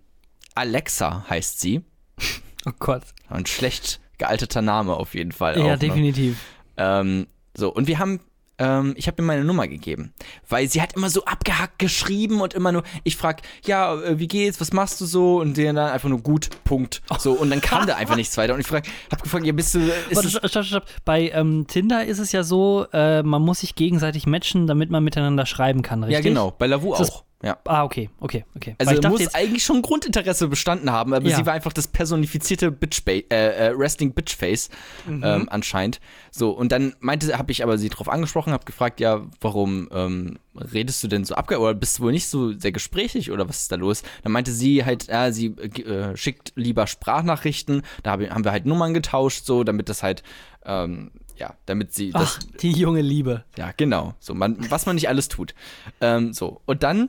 Speaker 2: Alexa heißt sie.
Speaker 1: Oh Gott.
Speaker 2: Ein schlecht gealterter Name auf jeden Fall.
Speaker 1: Ja,
Speaker 2: auch, ne?
Speaker 1: definitiv.
Speaker 2: Ähm, so, und wir haben, ähm, ich habe ihr meine Nummer gegeben, weil sie hat immer so abgehackt geschrieben und immer nur, ich frag, ja, äh, wie geht's, was machst du so? Und der dann einfach nur gut, Punkt. So, und dann kam da einfach nichts weiter. Und ich frag, hab gefragt, ja, bist du,
Speaker 1: Warte, stopp, stopp, stopp. Bei ähm, Tinder ist es ja so, äh, man muss sich gegenseitig matchen, damit man miteinander schreiben kann, richtig?
Speaker 2: ja, genau, bei Lavu auch. Ja.
Speaker 1: Ah, okay, okay, okay.
Speaker 2: Also
Speaker 1: ich dachte
Speaker 2: muss eigentlich schon Grundinteresse bestanden haben, aber
Speaker 1: Ja.
Speaker 2: sie war einfach das personifizierte Bitch äh, äh, Resting Bitchface
Speaker 1: Mhm.
Speaker 2: ähm, anscheinend. So und dann meinte, habe ich aber sie drauf angesprochen, habe gefragt, ja, warum ähm, redest du denn so abge oder bist du wohl nicht so sehr gesprächig oder was ist da los? Dann meinte sie halt, ja, sie äh, schickt lieber Sprachnachrichten. Da hab, haben wir halt Nummern getauscht, so damit das halt ähm, ja, damit sie das
Speaker 1: ach, die junge Liebe.
Speaker 2: ja, genau. So, man, was man nicht alles tut. Ähm, so, und dann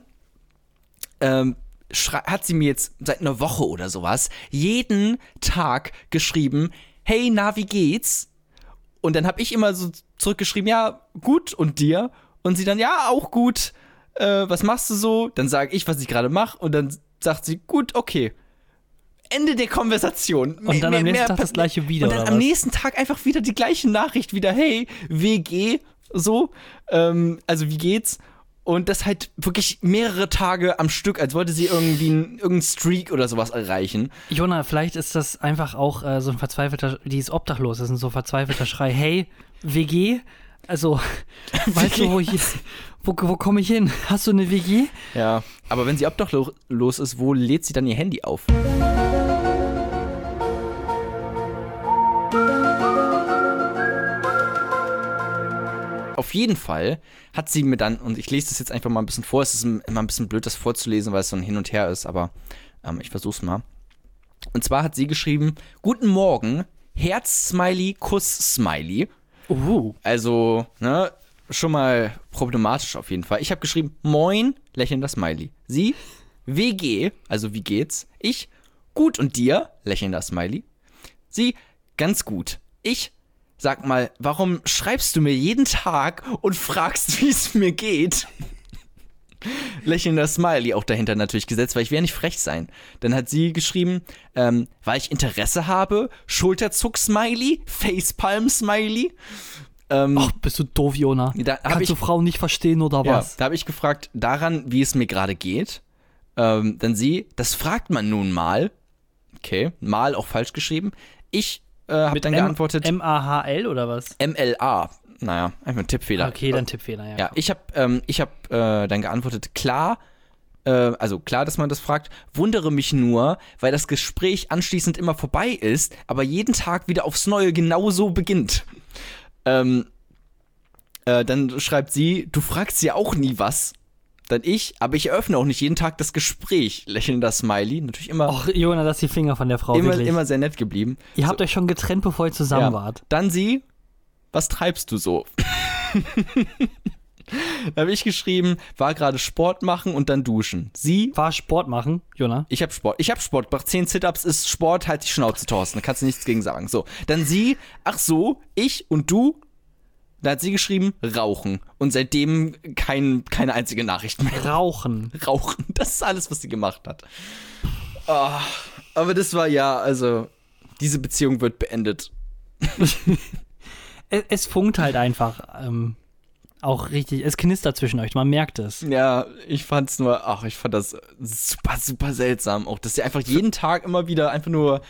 Speaker 2: ähm, hat sie mir jetzt seit einer Woche oder sowas jeden Tag geschrieben, hey, na, wie geht's? Und dann habe ich immer so zurückgeschrieben, ja, gut, und dir? Und sie dann, ja, auch gut. Äh, was machst du so? Dann sage ich, was ich gerade mache, und dann sagt sie, gut, okay. Ende der Konversation.
Speaker 1: Und dann am nächsten Tag das gleiche wieder,
Speaker 2: Und dann am
Speaker 1: was?
Speaker 2: nächsten Tag einfach wieder die gleiche Nachricht, wieder, hey, WG, so, ähm, also wie geht's? Und das halt wirklich mehrere Tage am Stück, als wollte sie irgendwie einen- irgendeinen Streak oder sowas erreichen.
Speaker 1: Jona, vielleicht ist das einfach auch äh, so ein verzweifelter, die ist obdachlos, das ist ein so verzweifelter Schrei. Hey, WG? Also, weißt du, wo ich wo, wo komme ich hin? Hast du eine WG?
Speaker 2: Ja. Aber wenn sie obdachlos ist, wo lädt sie dann ihr Handy auf? Auf jeden Fall hat sie mir dann, und ich lese das jetzt einfach mal ein bisschen vor, es ist immer ein bisschen blöd, das vorzulesen, weil es so ein Hin und Her ist, aber ähm, ich versuch's mal. Und zwar hat sie geschrieben: Guten Morgen, Herz-Smiley, Kuss-Smiley.
Speaker 1: Uh,
Speaker 2: Also, ne, schon mal problematisch auf jeden Fall. Ich habe geschrieben, moin, lächelnder Smiley. Sie, WG, also wie geht's? Ich, gut und dir, lächelnder Smiley. Sie, ganz gut. Ich, sag mal, warum schreibst du mir jeden Tag und fragst, wie es mir geht? Lächelnder Smiley auch dahinter natürlich gesetzt, weil ich werde nicht frech sein. Dann hat sie geschrieben, ähm, weil ich Interesse habe, Schulterzuck-Smiley, Facepalm-Smiley. Ähm,
Speaker 1: ach, bist du doof, Jona. Kannst
Speaker 2: ich-
Speaker 1: du Frauen nicht verstehen oder
Speaker 2: ja,
Speaker 1: was?
Speaker 2: da habe ich gefragt, daran, wie es mir gerade geht. Ähm, dann sie, das fragt man nun mal. Okay, mal auch falsch geschrieben. Ich äh, habe dann geantwortet,
Speaker 1: M-A-H-L oder was?
Speaker 2: MLA. Naja, einfach ein Tippfehler.
Speaker 1: Okay, dann Tippfehler, ja.
Speaker 2: Ja, ich habe ähm, ich hab, äh, dann geantwortet, klar, äh, also klar, dass man das fragt, wundere mich nur, weil das Gespräch anschließend immer vorbei ist, aber jeden Tag wieder aufs Neue genauso beginnt. Ähm, äh, dann schreibt sie, du fragst ja auch nie was. Dann ich, aber ich eröffne auch nicht jeden Tag das Gespräch. Lächelnder Smiley, natürlich immer,
Speaker 1: Och, Jona, lass die Finger von der Frau,
Speaker 2: immer,
Speaker 1: wirklich.
Speaker 2: immer sehr nett geblieben.
Speaker 1: Ihr habt euch schon getrennt, bevor ihr zusammen
Speaker 2: Ja.
Speaker 1: wart.
Speaker 2: Dann sie, was treibst du so? da habe ich geschrieben, war gerade Sport machen und dann duschen. Sie,
Speaker 1: War Sport machen, Jona?
Speaker 2: ich habe Sport, ich habe Sport, mach 10 Sit-Ups ist Sport, halt die Schnauze, Thorsten, da kannst du nichts gegen sagen. So, dann sie, ach so, ich und du, da hat sie geschrieben, rauchen. Und seitdem kein, keine einzige Nachricht mehr.
Speaker 1: Rauchen.
Speaker 2: Rauchen, das ist alles, was sie gemacht hat. Ah, aber das war ja, also, diese Beziehung wird beendet.
Speaker 1: Es, es funkt halt einfach ähm, auch richtig. Es knistert zwischen euch, man merkt es.
Speaker 2: Ja, ich fand's nur, ach, ich fand das super, super seltsam. Auch, dass sie einfach jeden Tag immer wieder einfach nur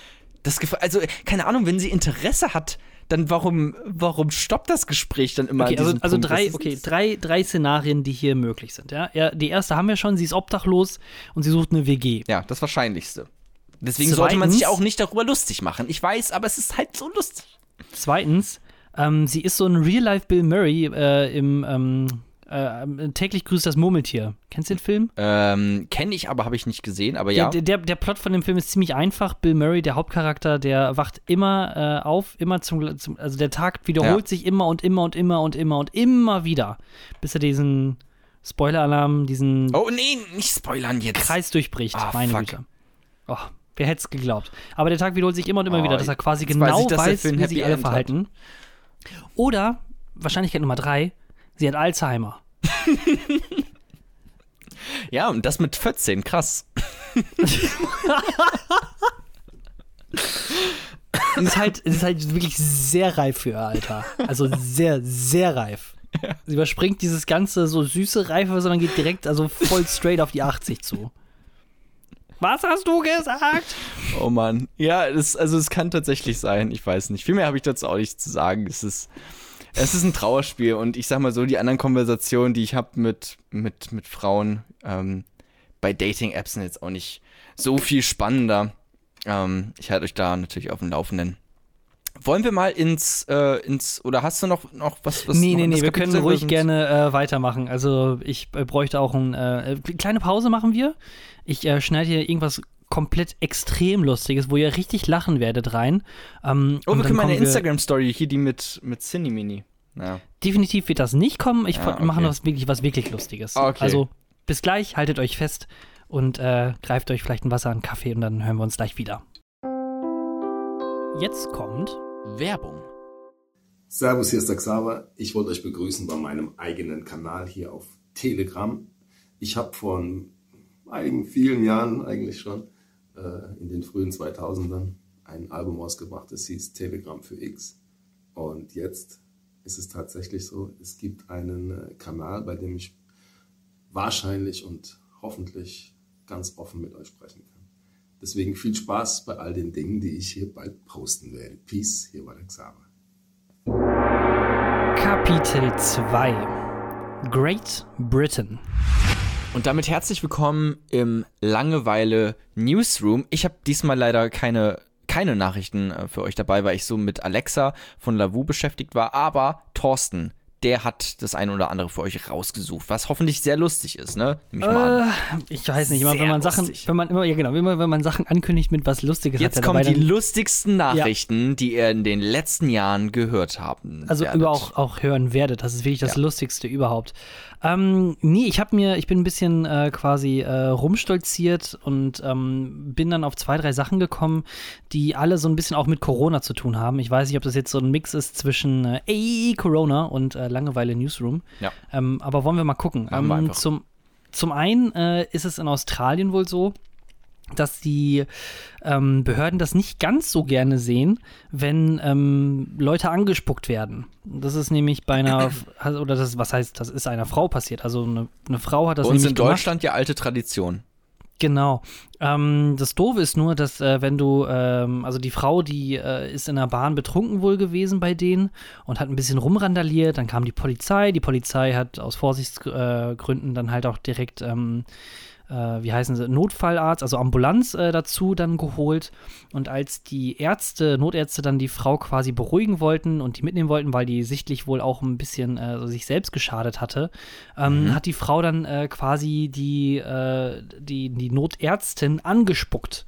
Speaker 2: das Gefühl, also, keine Ahnung, wenn sie Interesse hat, dann warum, warum stoppt das Gespräch dann immer
Speaker 1: Okay, also, also drei, okay, drei, drei Szenarien, die hier möglich sind. Ja? ja, die erste haben wir schon, sie ist obdachlos und sie sucht eine WG.
Speaker 2: Ja, das Wahrscheinlichste. Deswegen sollte man
Speaker 1: Zweitens-
Speaker 2: sich auch nicht darüber lustig machen. Ich weiß, aber es ist halt so lustig.
Speaker 1: Zweitens, ähm, sie ist so ein Real-Life Bill Murray äh, im ähm, äh, täglich grüßt das Murmeltier. Kennst du den Film?
Speaker 2: Ähm, kenne ich, aber habe ich nicht gesehen, aber ja.
Speaker 1: Der, der, der Plot von dem Film ist ziemlich einfach. Bill Murray, der Hauptcharakter, der wacht immer äh, auf, immer zum, zum, also der Tag wiederholt
Speaker 2: Ja.
Speaker 1: sich immer und immer und immer und immer und immer wieder, bis er diesen Spoiler-Alarm, diesen
Speaker 2: oh, nee, nicht spoilern jetzt.
Speaker 1: Kreis durchbricht.
Speaker 2: Ah,
Speaker 1: meine
Speaker 2: fuck.
Speaker 1: Güte. Oh, wer hätte es geglaubt? Aber der Tag wiederholt sich immer und immer
Speaker 2: Oh,
Speaker 1: wieder, dass er quasi
Speaker 2: jetzt weiß
Speaker 1: genau
Speaker 2: ich, der
Speaker 1: weiß, wie sich alle
Speaker 2: End hat.
Speaker 1: verhalten. Oder, Wahrscheinlichkeit Nummer drei, sie hat Alzheimer.
Speaker 2: Ja, und das mit 14, krass.
Speaker 1: Und ist halt, ist halt wirklich sehr reif für ihr Alter. Also sehr, sehr reif. Sie überspringt dieses ganze so süße Reife, sondern geht direkt, also voll straight auf die 80 zu. Was hast du gesagt?
Speaker 2: Oh Mann. Ja, das, also es kann tatsächlich sein. Ich weiß nicht. Viel mehr habe ich dazu auch nicht zu sagen. Es ist, es ist ein Trauerspiel und ich sag mal so, die anderen Konversationen, die ich habe mit, mit, mit Frauen ähm, bei Dating-Apps sind jetzt auch nicht so viel spannender. Ähm, ich halte euch da natürlich auf dem Laufenden. Wollen wir mal ins, äh, ins, oder hast du noch, noch was, was
Speaker 1: Nee,
Speaker 2: noch
Speaker 1: nee, nee, wir
Speaker 2: Kapitel
Speaker 1: können ruhig
Speaker 2: sind?
Speaker 1: gerne äh, weitermachen. Also ich äh, bräuchte auch ein, äh, kleine Pause machen wir. Ich äh, schneide hier irgendwas komplett extrem Lustiges, wo ihr richtig lachen werdet rein. Ähm,
Speaker 2: Oh,
Speaker 1: und
Speaker 2: wir
Speaker 1: dann
Speaker 2: können mal eine
Speaker 1: kommen wir-
Speaker 2: Instagram-Story, hier die mit, mit Cindy Mini. Ja.
Speaker 1: Definitiv wird das nicht kommen. Ich
Speaker 2: Ja,
Speaker 1: mache
Speaker 2: okay.
Speaker 1: was wirklich, was wirklich Lustiges.
Speaker 2: Okay.
Speaker 1: Also bis gleich, haltet euch fest und äh, greift euch vielleicht ein Wasser, einen Kaffee und dann hören wir uns gleich wieder. Jetzt kommt.
Speaker 2: Werbung.
Speaker 3: Servus, hier ist der Xaver. Ich wollte euch begrüßen bei meinem eigenen Kanal hier auf Telegram. Ich habe vor einigen vielen Jahren eigentlich schon äh, in den frühen 2000ern ein Album rausgebracht, das hieß Telegram für X. Und jetzt ist es tatsächlich so, es gibt einen äh, Kanal, bei dem ich wahrscheinlich und hoffentlich ganz offen mit euch sprechen kann. Deswegen viel Spaß bei all den Dingen, die ich hier bald posten werde. Peace, hier war der Xaver.
Speaker 1: Kapitel 2 Great Britain.
Speaker 2: Und damit herzlich willkommen im Langeweile Newsroom. Ich habe diesmal leider keine, keine Nachrichten äh, für euch dabei, weil ich so mit Alexa von Lavu beschäftigt war. Aber Thorsten, der hat das eine oder andere für euch rausgesucht, was hoffentlich sehr lustig ist, ne? Nehme ich mal an.
Speaker 1: Äh, ich weiß nicht, immer wenn man Sachen,
Speaker 2: lustig.
Speaker 1: wenn man immer, ja genau, immer wenn man Sachen ankündigt mit was Lustiges
Speaker 2: Jetzt
Speaker 1: hat
Speaker 2: kommen die lustigsten Nachrichten, die ihr in den letzten Jahren gehört haben.
Speaker 1: Also über auch, auch hören werdet. Das ist wirklich das
Speaker 2: Ja.
Speaker 1: Lustigste überhaupt. Ähm, nee, ich habe mir, ich bin ein bisschen äh, quasi äh, rumstolziert und ähm, bin dann auf zwei, drei Sachen gekommen, die alle so ein bisschen auch mit Corona zu tun haben. Ich weiß nicht, ob das jetzt so ein Mix ist zwischen äh, ey, Corona und äh, Langeweile Newsroom.
Speaker 2: Ja.
Speaker 1: Ähm, aber wollen wir mal gucken.
Speaker 2: Wir
Speaker 1: Ähm,
Speaker 2: einfach.
Speaker 1: zum, zum einen äh, ist es in Australien wohl so, dass die ähm, Behörden das nicht ganz so gerne sehen, wenn ähm, Leute angespuckt werden. Das ist nämlich bei einer, oder das, was heißt, das ist einer Frau passiert. Also eine, eine Frau hat das
Speaker 2: Bei uns in
Speaker 1: gemacht.
Speaker 2: Deutschland ja alte Tradition.
Speaker 1: Genau. Ähm, das Doofe ist nur, dass äh, wenn du, ähm, also die Frau, die äh, ist in der Bahn betrunken wohl gewesen bei denen und hat ein bisschen rumrandaliert, dann kam die Polizei, die Polizei hat aus Vorsichtsgründen dann halt auch direkt ähm, äh, wie heißen sie, Notfallarzt, also Ambulanz äh, dazu dann geholt. Und als die Ärzte, Notärzte dann die Frau quasi beruhigen wollten und die mitnehmen wollten, weil die sichtlich wohl auch ein bisschen äh, sich selbst geschadet hatte, ähm, mhm. hat die Frau dann äh, quasi die, äh, die, die Notärztin angespuckt.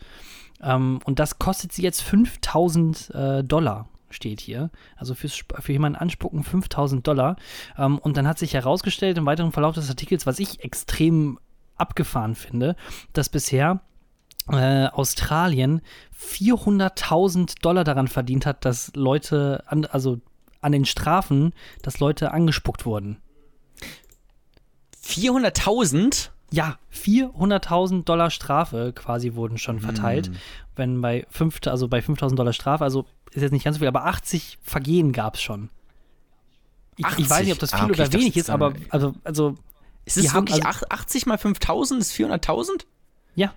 Speaker 1: Ähm, und das kostet sie jetzt 5000 äh, Dollar steht hier. Also fürs, für jemanden anspucken 5000 Dollar. Ähm, und dann hat sich herausgestellt im weiteren Verlauf des Artikels, was ich extrem abgefahren finde, dass bisher äh, Australien 400.000 Dollar daran verdient hat, dass Leute, an, also an den Strafen, dass Leute angespuckt wurden.
Speaker 2: 400.000?
Speaker 1: Ja, 400.000 Dollar Strafe quasi wurden schon verteilt. Hm. Wenn bei 5, also bei 5.000 Dollar Strafe, also ist jetzt nicht ganz so viel, aber 80 Vergehen gab es schon. Ich, ich, weiß nicht, ob das viel ah, okay, oder wenig ist, aber also, also
Speaker 2: ist es wirklich also, 80 mal 5000 ist 400.000?
Speaker 1: Ja.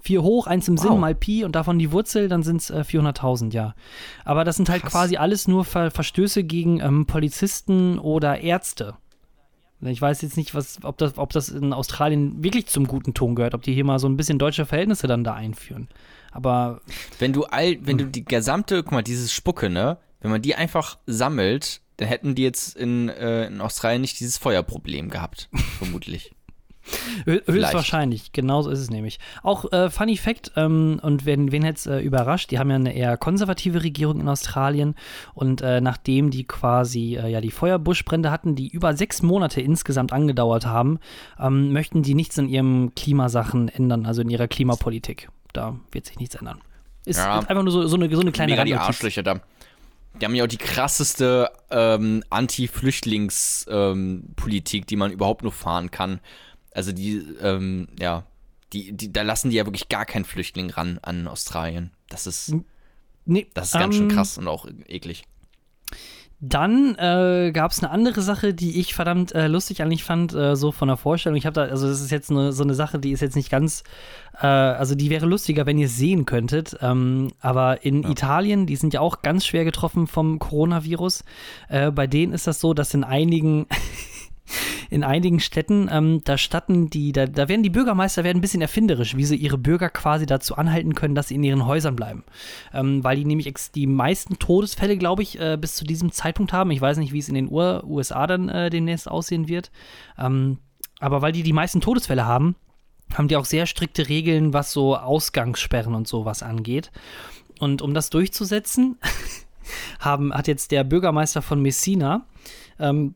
Speaker 1: 4 hoch, 1 im wow. Sinn mal Pi und davon die Wurzel, dann sind es äh, 400.000, ja. Aber das sind halt Krass. quasi alles nur Ver Verstöße gegen ähm, Polizisten oder Ärzte. Ich weiß jetzt nicht, was, ob, das, ob das in Australien wirklich zum guten Ton gehört, ob die hier mal so ein bisschen deutsche Verhältnisse dann da einführen. Aber.
Speaker 2: Wenn du all, wenn du die gesamte, guck mal, dieses Spucke, ne? Wenn man die einfach sammelt, dann hätten die jetzt in, äh, in Australien nicht dieses Feuerproblem gehabt, vermutlich.
Speaker 1: Höchstwahrscheinlich, genauso ist es nämlich. Auch äh, Funny Fact, ähm, und wen, wen hätte es äh, überrascht, die haben ja eine eher konservative Regierung in Australien und äh, nachdem die quasi äh, ja die Feuerbuschbrände hatten, die über sechs Monate insgesamt angedauert haben, ähm, möchten die nichts in ihren Klimasachen ändern, also in ihrer Klimapolitik. Da wird sich nichts ändern. Ist ja, einfach nur so, so, eine, so eine kleine
Speaker 2: Mega die Arschlöcher da. Die haben ja auch die krasseste ähm, Anti-Flüchtlings-Politik, ähm, die man überhaupt nur fahren kann. Also die, ähm, ja, die, die, da lassen die ja wirklich gar keinen Flüchtling ran an Australien. Das ist, nee, das ist ganz schön ähm, krass und auch eklig.
Speaker 1: Dann äh, gab es eine andere Sache, die ich verdammt äh, lustig eigentlich fand, äh, so von der Vorstellung. Ich habe da, also das ist jetzt eine, so eine Sache, die ist jetzt nicht ganz, äh, also die wäre lustiger, wenn ihr es sehen könntet. Ähm, aber in ja. Italien, die sind ja auch ganz schwer getroffen vom Coronavirus. Äh, bei denen ist das so, dass in einigen in einigen Städten, ähm, da statten die, da, da werden die Bürgermeister werden ein bisschen erfinderisch, wie sie ihre Bürger quasi dazu anhalten können, dass sie in ihren Häusern bleiben. Ähm, weil die nämlich die meisten Todesfälle, glaube ich, äh, bis zu diesem Zeitpunkt haben. Ich weiß nicht, wie es in den Ur USA dann äh, demnächst aussehen wird. Ähm, aber weil die die meisten Todesfälle haben, haben die auch sehr strikte Regeln, was so Ausgangssperren und sowas angeht. Und um das durchzusetzen, haben, hat jetzt der Bürgermeister von Messina ähm,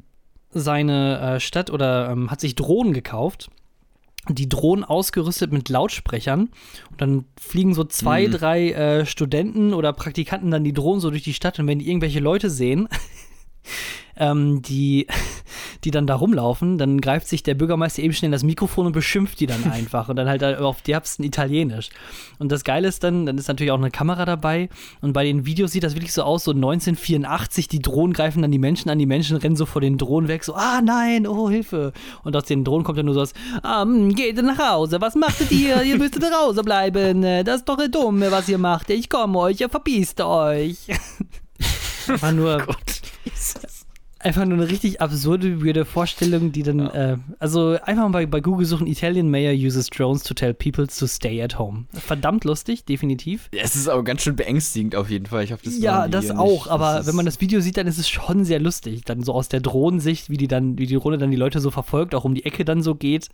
Speaker 1: seine äh, Stadt oder ähm, hat sich Drohnen gekauft. Die Drohnen ausgerüstet mit Lautsprechern. Und dann fliegen so zwei, mhm. drei äh, Studenten oder Praktikanten dann die Drohnen so durch die Stadt. Und wenn die irgendwelche Leute sehen, ähm, die, die dann da rumlaufen, dann greift sich der Bürgermeister eben schnell das Mikrofon und beschimpft die dann einfach und dann halt auf derbsten Italienisch. Und das Geile ist dann, dann ist natürlich auch eine Kamera dabei und bei den Videos sieht das wirklich so aus, so 1984, die Drohnen greifen dann die Menschen an, die Menschen rennen so vor den Drohnen weg, so, ah nein, oh Hilfe. Und aus den Drohnen kommt dann nur so was, ah, geht nach Hause, was machtet ihr? ihr müsstet Hause bleiben, das ist doch dumm, was ihr macht, ich komme euch, ihr verpisst euch. Einfach nur. Gott, einfach nur eine richtig absurde, weirde Vorstellung, die dann, ja. äh, also einfach mal bei, bei Google suchen, Italian Mayor uses drones to tell people to stay at home. Verdammt lustig, definitiv.
Speaker 2: Es ist aber ganz schön beängstigend auf jeden Fall. Ich hoffe, das
Speaker 1: Ja, das auch, nicht. aber das wenn man das Video sieht, dann ist es schon sehr lustig. Dann so aus der Drohnensicht, wie die dann, wie die Drohne dann die Leute so verfolgt, auch um die Ecke dann so geht.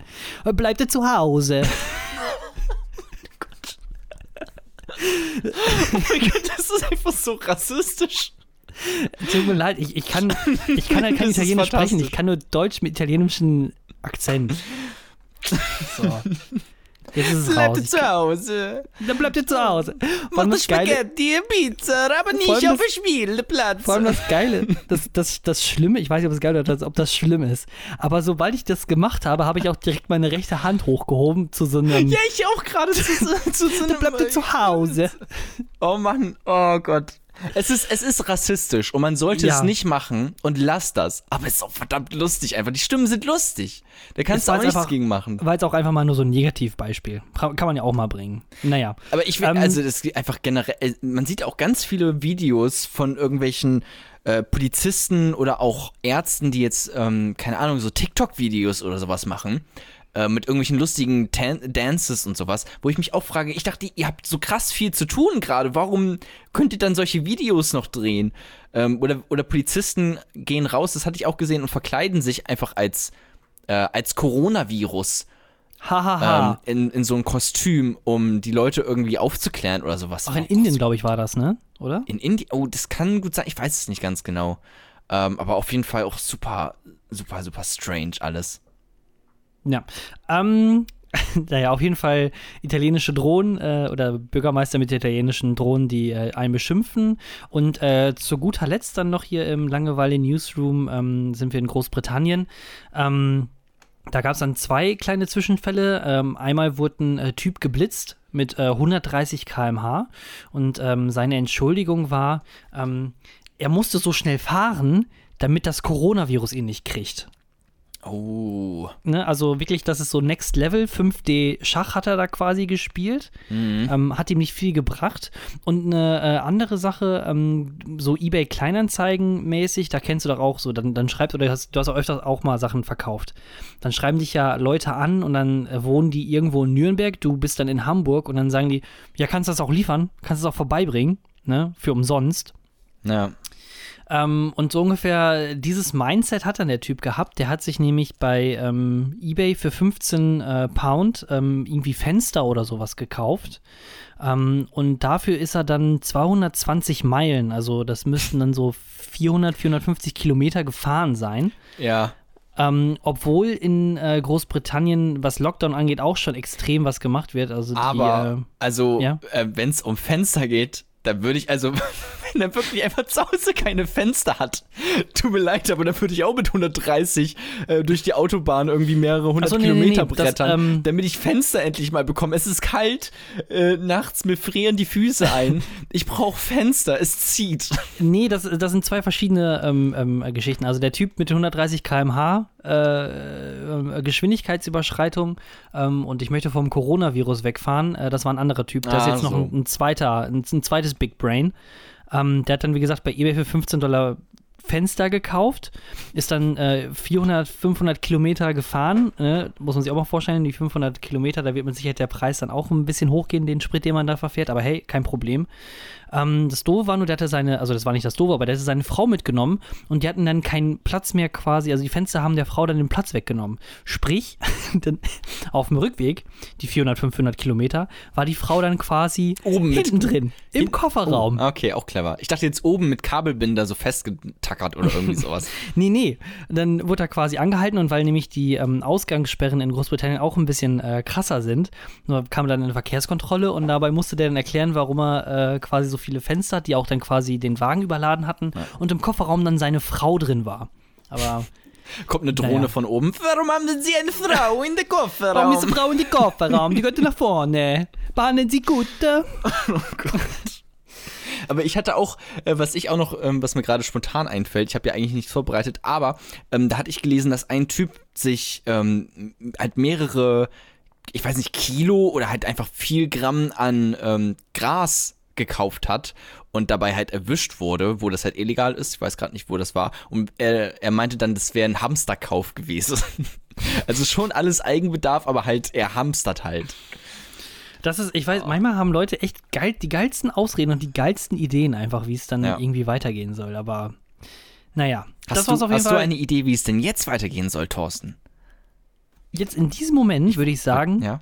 Speaker 1: Bleibt ihr zu Hause.
Speaker 2: oh mein Gott, das ist einfach so rassistisch.
Speaker 1: Tut mir leid, ich, ich, kann, ich kann halt kein Italienisch sprechen. Ich kann nur Deutsch mit italienischem Akzent. So. Jetzt ist es
Speaker 2: bleibt
Speaker 1: raus.
Speaker 2: zu Hause.
Speaker 1: Dann bleibt ihr zu Hause.
Speaker 2: Mach das Spaghetti, Pizza, aber nicht auf dem Spielplatz.
Speaker 1: Vor allem das Geile, das, das, das Schlimme, ich weiß nicht, ob es geil oder ob das schlimm ist, aber sobald ich das gemacht habe, habe ich auch direkt meine rechte Hand hochgehoben zu so einem...
Speaker 2: Ja, ich auch gerade zu, zu, zu so einem...
Speaker 1: Dann bleibt ihr zu Hause.
Speaker 2: Oh Mann, oh Gott. Es ist, es ist rassistisch und man sollte ja. es nicht machen und lass das. Aber es ist auch verdammt lustig einfach. Die Stimmen sind lustig. Da kannst du auch nichts
Speaker 1: einfach,
Speaker 2: gegen machen.
Speaker 1: War jetzt auch einfach mal nur so ein Negativbeispiel. Kann man ja auch mal bringen. Naja.
Speaker 2: Aber ich will, ähm, also das einfach generell, äh, man sieht auch ganz viele Videos von irgendwelchen äh, Polizisten oder auch Ärzten, die jetzt, ähm, keine Ahnung, so TikTok-Videos oder sowas machen, äh, mit irgendwelchen lustigen Tan Dances und sowas, wo ich mich auch frage, ich dachte, ihr habt so krass viel zu tun gerade, warum könnt ihr dann solche Videos noch drehen? Ähm, oder, oder Polizisten gehen raus, das hatte ich auch gesehen, und verkleiden sich einfach als, äh, als Coronavirus.
Speaker 1: Hahaha.
Speaker 2: Ähm, in, in so ein Kostüm, um die Leute irgendwie aufzuklären oder sowas.
Speaker 1: Auch in Indien, glaube ich, war das, ne? Oder?
Speaker 2: In Indien? Oh, das kann gut sein. Ich weiß es nicht ganz genau. Ähm, aber auf jeden Fall auch super, super, super strange alles.
Speaker 1: Ja. Ähm, naja, auf jeden Fall italienische Drohnen äh, oder Bürgermeister mit italienischen Drohnen, die äh, einen beschimpfen. Und äh, zu guter Letzt dann noch hier im Langeweile Newsroom ähm, sind wir in Großbritannien. Ähm, da gab es dann zwei kleine Zwischenfälle. Ähm, einmal wurde ein äh, Typ geblitzt mit äh, 130 km/h und ähm, seine Entschuldigung war, ähm, er musste so schnell fahren, damit das Coronavirus ihn nicht kriegt.
Speaker 2: Oh.
Speaker 1: Ne, also wirklich, das ist so Next Level. 5D Schach hat er da quasi gespielt.
Speaker 2: Mhm.
Speaker 1: Ähm, hat ihm nicht viel gebracht. Und eine äh, andere Sache, ähm, so eBay Kleinanzeigen mäßig, da kennst du doch auch so, dann, dann schreibst oder hast, du hast auch öfters auch mal Sachen verkauft. Dann schreiben dich ja Leute an und dann äh, wohnen die irgendwo in Nürnberg, du bist dann in Hamburg und dann sagen die, ja, kannst du das auch liefern, kannst du es auch vorbeibringen, ne, für umsonst.
Speaker 2: Ja.
Speaker 1: Ähm, und so ungefähr dieses Mindset hat dann der Typ gehabt. Der hat sich nämlich bei ähm, eBay für 15 äh, Pound ähm, irgendwie Fenster oder sowas gekauft. Ähm, und dafür ist er dann 220 Meilen, also das müssten dann so 400, 450 Kilometer gefahren sein.
Speaker 2: Ja.
Speaker 1: Ähm, obwohl in äh, Großbritannien, was Lockdown angeht, auch schon extrem was gemacht wird. Also die,
Speaker 2: Aber,
Speaker 1: äh,
Speaker 2: also,
Speaker 1: ja?
Speaker 2: äh, wenn es um Fenster geht, dann würde ich, also, wenn er wirklich einfach zu Hause keine Fenster hat, tut mir leid, aber dann würde ich auch mit 130 äh, durch die Autobahn irgendwie mehrere hundert
Speaker 1: so, nee, nee,
Speaker 2: Kilometer
Speaker 1: nee, das,
Speaker 2: brettern,
Speaker 1: ähm,
Speaker 2: damit ich Fenster endlich mal bekomme. Es ist kalt, äh, nachts, mir frieren die Füße ein. ich brauche Fenster, es zieht.
Speaker 1: Nee, das, das sind zwei verschiedene ähm, ähm, Geschichten. Also der Typ mit 130 km/h äh, äh, Geschwindigkeitsüberschreitung ähm, und ich möchte vom Coronavirus wegfahren, äh, das war ein anderer Typ. Das ist
Speaker 2: Ah,
Speaker 1: jetzt noch
Speaker 2: so.
Speaker 1: ein, ein zweiter, ein, ein zweites Big Brain. Ähm, der hat dann, wie gesagt, bei eBay für 15 Dollar Fenster gekauft, ist dann äh, 400, 500 Kilometer gefahren. Ne? Muss man sich auch mal vorstellen, die 500 Kilometer, da wird mit Sicherheit der Preis dann auch ein bisschen hochgehen, den Sprit, den man da verfährt. Aber hey, kein Problem. Ähm, das Doofe war nur, der hatte seine, also das war nicht das Doofe, aber der hatte seine Frau mitgenommen und die hatten dann keinen Platz mehr quasi, also die Fenster haben der Frau dann den Platz weggenommen. Sprich, auf dem Rückweg, die 400, 500 Kilometer, war die Frau dann quasi
Speaker 2: Oben
Speaker 1: hinten drin, im
Speaker 2: Hin-
Speaker 1: Kofferraum.
Speaker 2: Oh, okay, auch clever. Ich dachte jetzt oben mit Kabelbinder so festgetackert oder irgendwie sowas.
Speaker 1: Nee, nee. Dann wurde er quasi angehalten und weil nämlich die ähm, Ausgangssperren in Großbritannien auch ein bisschen äh, krasser sind, kam dann eine Verkehrskontrolle und dabei musste der dann erklären, warum er äh, quasi so viele Fenster die auch dann quasi den Wagen überladen hatten und im Kofferraum dann seine Frau drin war. Aber
Speaker 2: Kommt eine Drohne
Speaker 1: Naja.
Speaker 2: von oben. Warum haben Sie eine Frau in der Kofferraum?
Speaker 1: warum ist die Frau in den Kofferraum? Die gehört nach vorne. Bahnen Sie gut. äh?
Speaker 2: Aber ich hatte auch, äh, was ich auch noch, ähm, was mir gerade spontan einfällt, ich habe ja eigentlich nichts vorbereitet, aber ähm, da hatte ich gelesen, dass ein Typ sich ähm, halt mehrere, ich weiß nicht, Kilo oder halt einfach viel Gramm an ähm, Gras gekauft hat und dabei halt erwischt wurde, wo das halt illegal ist. Ich weiß gerade nicht, wo das war. Und er, er meinte dann, das wäre ein Hamsterkauf gewesen. also schon alles Eigenbedarf, aber halt er hamstert halt.
Speaker 1: Das ist, ich weiß, manchmal haben Leute echt geil, die geilsten Ausreden und die geilsten Ideen einfach, wie es dann
Speaker 2: Ja.
Speaker 1: irgendwie weitergehen soll. Aber naja,
Speaker 2: Hast,
Speaker 1: das war's
Speaker 2: du,
Speaker 1: auf jeden
Speaker 2: hast
Speaker 1: Fall.
Speaker 2: du eine Idee, wie es denn jetzt weitergehen soll, Thorsten?
Speaker 1: Jetzt in diesem Moment würde ich sagen,
Speaker 2: Ja?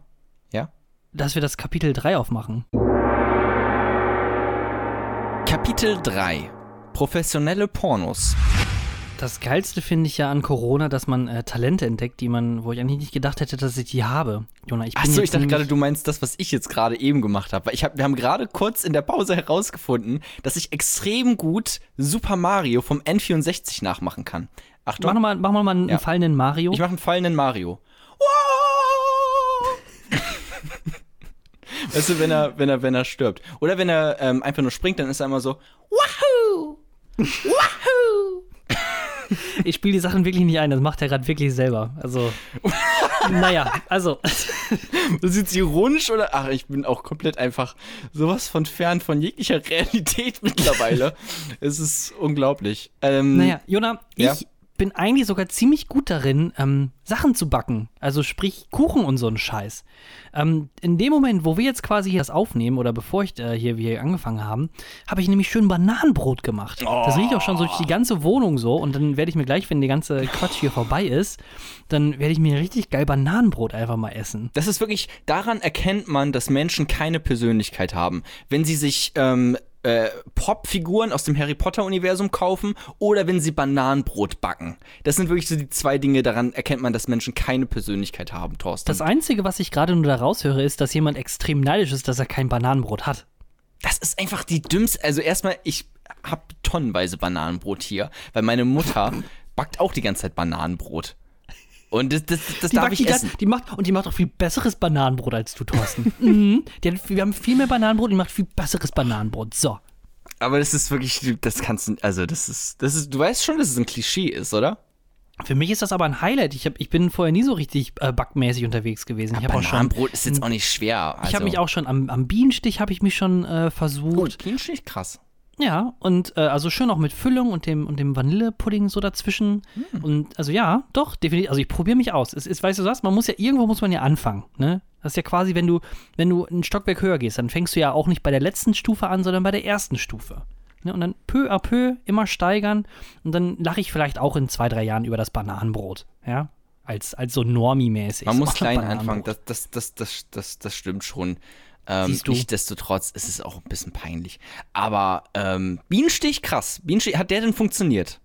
Speaker 2: Ja?
Speaker 1: dass wir das Kapitel 3 aufmachen.
Speaker 2: Kapitel 3 Professionelle Pornos.
Speaker 1: Das Geilste finde ich ja an Corona, dass man äh, Talente entdeckt, die man, wo ich eigentlich nicht gedacht hätte, dass ich die habe. Jona, ich bin
Speaker 2: Achso, ich dachte gerade, du meinst das, was ich jetzt gerade eben gemacht habe. Weil ich hab, wir haben gerade kurz in der Pause herausgefunden, dass ich extrem gut Super Mario vom N64 nachmachen kann. Achtung,
Speaker 1: Mach nochmal mach noch mal einen
Speaker 2: Ja.
Speaker 1: fallenden Mario.
Speaker 2: ich mache einen fallenden Mario. Weißt du, wenn er, wenn er, wenn er stirbt. Oder wenn er ähm, einfach nur springt, dann ist er immer so, Wahoo! Wahoo!
Speaker 1: Ich spiele die Sachen wirklich nicht ein, das macht er gerade wirklich selber. Also, naja, also.
Speaker 2: Du siehst ironisch oder? Ach, ich bin auch komplett einfach sowas von fern von jeglicher Realität mittlerweile. es ist unglaublich. Ähm,
Speaker 1: Naja, Jona,
Speaker 2: Ja.
Speaker 1: ich bin eigentlich sogar ziemlich gut darin, ähm, Sachen zu backen. Also sprich Kuchen und so ein Scheiß. Ähm, in dem Moment, wo wir jetzt quasi hier das aufnehmen oder bevor ich äh, hier wir angefangen haben, habe ich nämlich schön Bananenbrot gemacht. Das riecht auch schon so durch die ganze Wohnung so und dann werde ich mir gleich, wenn der ganze Quatsch hier vorbei ist, dann werde ich mir richtig geil Bananenbrot einfach mal essen.
Speaker 2: Das ist wirklich, daran erkennt man, dass Menschen keine Persönlichkeit haben. Wenn sie sich ähm, äh, Popfiguren aus dem Harry Potter-Universum kaufen oder wenn sie Bananenbrot backen. Das sind wirklich so die zwei Dinge, daran erkennt man, dass Menschen keine Persönlichkeit haben, Thorsten.
Speaker 1: Das Einzige, was ich gerade nur da raushöre, ist, dass jemand extrem neidisch ist, dass er kein Bananenbrot hat.
Speaker 2: Das ist einfach die dümmste. Also erstmal, ich habe tonnenweise Bananenbrot hier, weil meine Mutter backt auch die ganze Zeit Bananenbrot. Und das, das, das
Speaker 1: Die
Speaker 2: darf ich
Speaker 1: die,
Speaker 2: essen.
Speaker 1: die macht, und die macht auch viel besseres Bananenbrot als du, Thorsten. mhm. hat, wir haben viel mehr Bananenbrot, die macht viel besseres Bananenbrot. So.
Speaker 2: Aber das ist wirklich, das kannst du, also das ist, das ist, du weißt schon, dass es ein Klischee ist, oder?
Speaker 1: Für mich ist das aber ein Highlight. Ich, hab, ich bin vorher nie so richtig äh, backmäßig unterwegs gewesen. Ich auch schon.
Speaker 2: Bananenbrot ist jetzt auch nicht schwer. Also.
Speaker 1: Ich habe mich auch schon am, am Bienenstich habe ich mich schon äh,
Speaker 2: Oh,
Speaker 1: versucht.
Speaker 2: Bienenstich, krass.
Speaker 1: Ja, und äh, also schön auch mit Füllung und dem und dem Vanillepudding so dazwischen. Und also ja, doch, definitiv. Also ich probiere mich aus. Es ist, weißt du was, man muss ja, irgendwo muss man ja anfangen, ne? Das ist ja quasi, wenn du, wenn du ein Stockwerk höher gehst, dann fängst du ja auch nicht bei der letzten Stufe an, sondern bei der ersten Stufe. Ne? Und dann peu à peu immer steigern. Und dann lache ich vielleicht auch in zwei, drei Jahren über das Bananenbrot. Ja. Als, als so Normie-mäßig.
Speaker 2: Man muss klein anfangen, das, das, das, das, das, das stimmt schon. Ähm,
Speaker 1: Siehst du?
Speaker 2: Nichtsdestotrotz ist es auch ein bisschen peinlich. Aber ähm, Bienenstich, krass. Bienenstich, hat der denn funktioniert?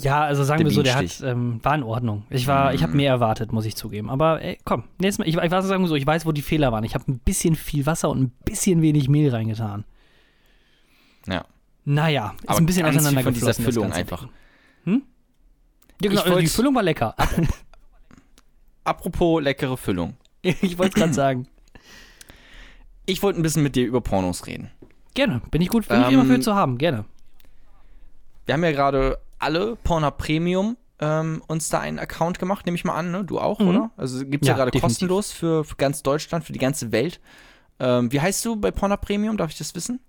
Speaker 1: Ja, also sagen
Speaker 2: Der
Speaker 1: wir so, der hat, ähm, war in Ordnung. Ich war, ich habe mehr erwartet, muss ich zugeben. Aber ey, komm, nächstes Mal, ich, ich weiß sagen wir so, ich weiß, wo die Fehler waren. Ich habe ein bisschen viel Wasser und ein bisschen wenig Mehl reingetan.
Speaker 2: Ja.
Speaker 1: Naja, ist
Speaker 2: Aber
Speaker 1: ein bisschen
Speaker 2: viel von dieser Füllung einfach.
Speaker 1: Ja, genau, also die Füllung war lecker.
Speaker 2: Apropos leckere Füllung.
Speaker 1: ich wollte es gerade sagen.
Speaker 2: Ich wollte ein bisschen mit dir über Pornos reden.
Speaker 1: Gerne, bin ich gut, bin ich
Speaker 2: Ähm,
Speaker 1: immer für zu haben, gerne.
Speaker 2: Wir haben ja gerade alle Pornhub Premium ähm, uns da einen Account gemacht, nehme ich mal an, ne? Du auch,
Speaker 1: Mhm.
Speaker 2: oder? Also gibt es ja,
Speaker 1: Ja,
Speaker 2: gerade kostenlos für, für ganz Deutschland, für die ganze Welt. Ähm, wie heißt du bei Pornhub Premium? Darf ich das wissen?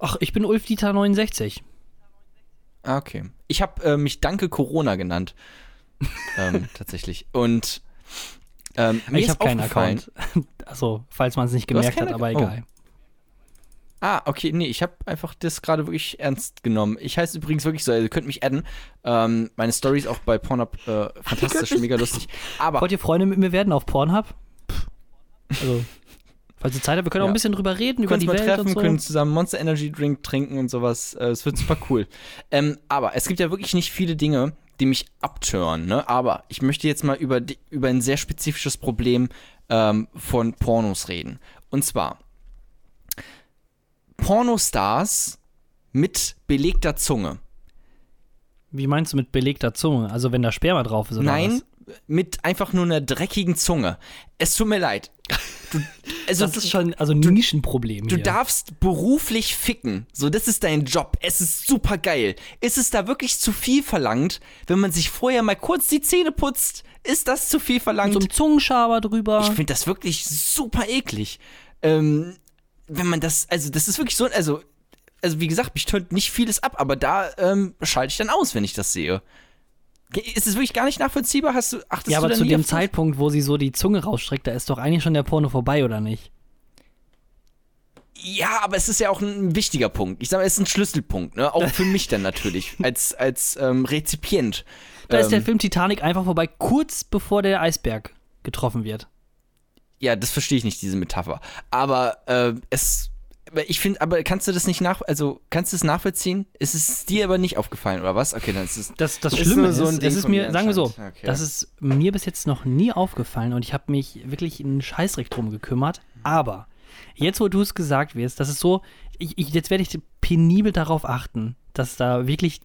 Speaker 1: Ach, ich bin Ulf Dieter 69.
Speaker 2: Ah, okay. Ich habe äh, mich Danke Corona genannt. ähm, tatsächlich. Und ähm,
Speaker 1: ich habe keinen Account. Also, falls man es nicht gemerkt hat, aber egal.
Speaker 2: Ah, okay, nee, ich habe einfach das gerade wirklich ernst genommen. Ich heiße übrigens wirklich so, ihr könnt mich adden. Ähm, meine Story ist auch bei Pornhub äh, fantastisch, mega lustig. Aber
Speaker 1: Wollt ihr Freunde mit mir werden auf Pornhub? Also, falls ihr Zeit habt, wir können auch
Speaker 2: Ja.
Speaker 1: ein bisschen drüber reden, über die
Speaker 2: mal
Speaker 1: Welt
Speaker 2: treffen,
Speaker 1: und so.
Speaker 2: können zusammen Monster Energy Drink trinken und sowas. Äh, Es wird super cool. ähm, aber es gibt ja wirklich nicht viele Dinge, die mich abtören. Ne? Aber ich möchte jetzt mal über, die, über ein sehr spezifisches Problem ähm, von Pornos reden. Und zwar Pornostars mit belegter Zunge.
Speaker 1: Wie meinst du mit belegter Zunge? Also, wenn da Sperma drauf ist oder
Speaker 2: Nein, mit einfach nur einer dreckigen Zunge. Es tut mir leid. Du, also?
Speaker 1: Das ist schon, also ein Nischenproblem
Speaker 2: Du
Speaker 1: hier.
Speaker 2: darfst beruflich ficken. So, das ist dein Job. Es ist super geil. Ist es da wirklich zu viel verlangt, wenn man sich vorher mal kurz die Zähne putzt? Ist das zu viel
Speaker 1: Mit
Speaker 2: verlangt?
Speaker 1: so einem Zungenschaber drüber.
Speaker 2: ich finde das wirklich super eklig. Ähm, wenn man das, also das ist wirklich so, also, also wie gesagt, mich tönt nicht vieles ab, aber da ähm, schalte ich dann aus, wenn ich das sehe. Ist es wirklich gar nicht nachvollziehbar? Hast du, achtest
Speaker 1: ja, aber zu dem? Zeitpunkt, wo sie so die Zunge rausstreckt, da ist doch eigentlich schon der Porno vorbei, oder nicht?
Speaker 2: Ja, aber es ist ja auch ein wichtiger Punkt. Ich sage, es ist ein Schlüsselpunkt, ne? Auch für mich dann natürlich, als, als ähm, Rezipient.
Speaker 1: Da ist der
Speaker 2: Ähm,
Speaker 1: Film Titanic einfach vorbei, kurz bevor der Eisberg getroffen wird.
Speaker 2: Ja, das verstehe ich nicht, diese Metapher. Aber äh, es. Aber Ich finde, aber kannst du das nicht nach, also kannst du es nachvollziehen? Ist es dir aber nicht aufgefallen, oder was? Okay, dann ist es.
Speaker 1: Das, das
Speaker 2: Ist
Speaker 1: Schlimme ist,
Speaker 2: so Ding
Speaker 1: ist mir, sagen wir so.
Speaker 2: Okay.
Speaker 1: das ist mir bis jetzt noch nie aufgefallen und ich habe mich wirklich in einen Scheißreck drum gekümmert. Aber jetzt, wo du es gesagt wirst, das ist so, ich, ich, jetzt werde ich penibel darauf achten, dass da wirklich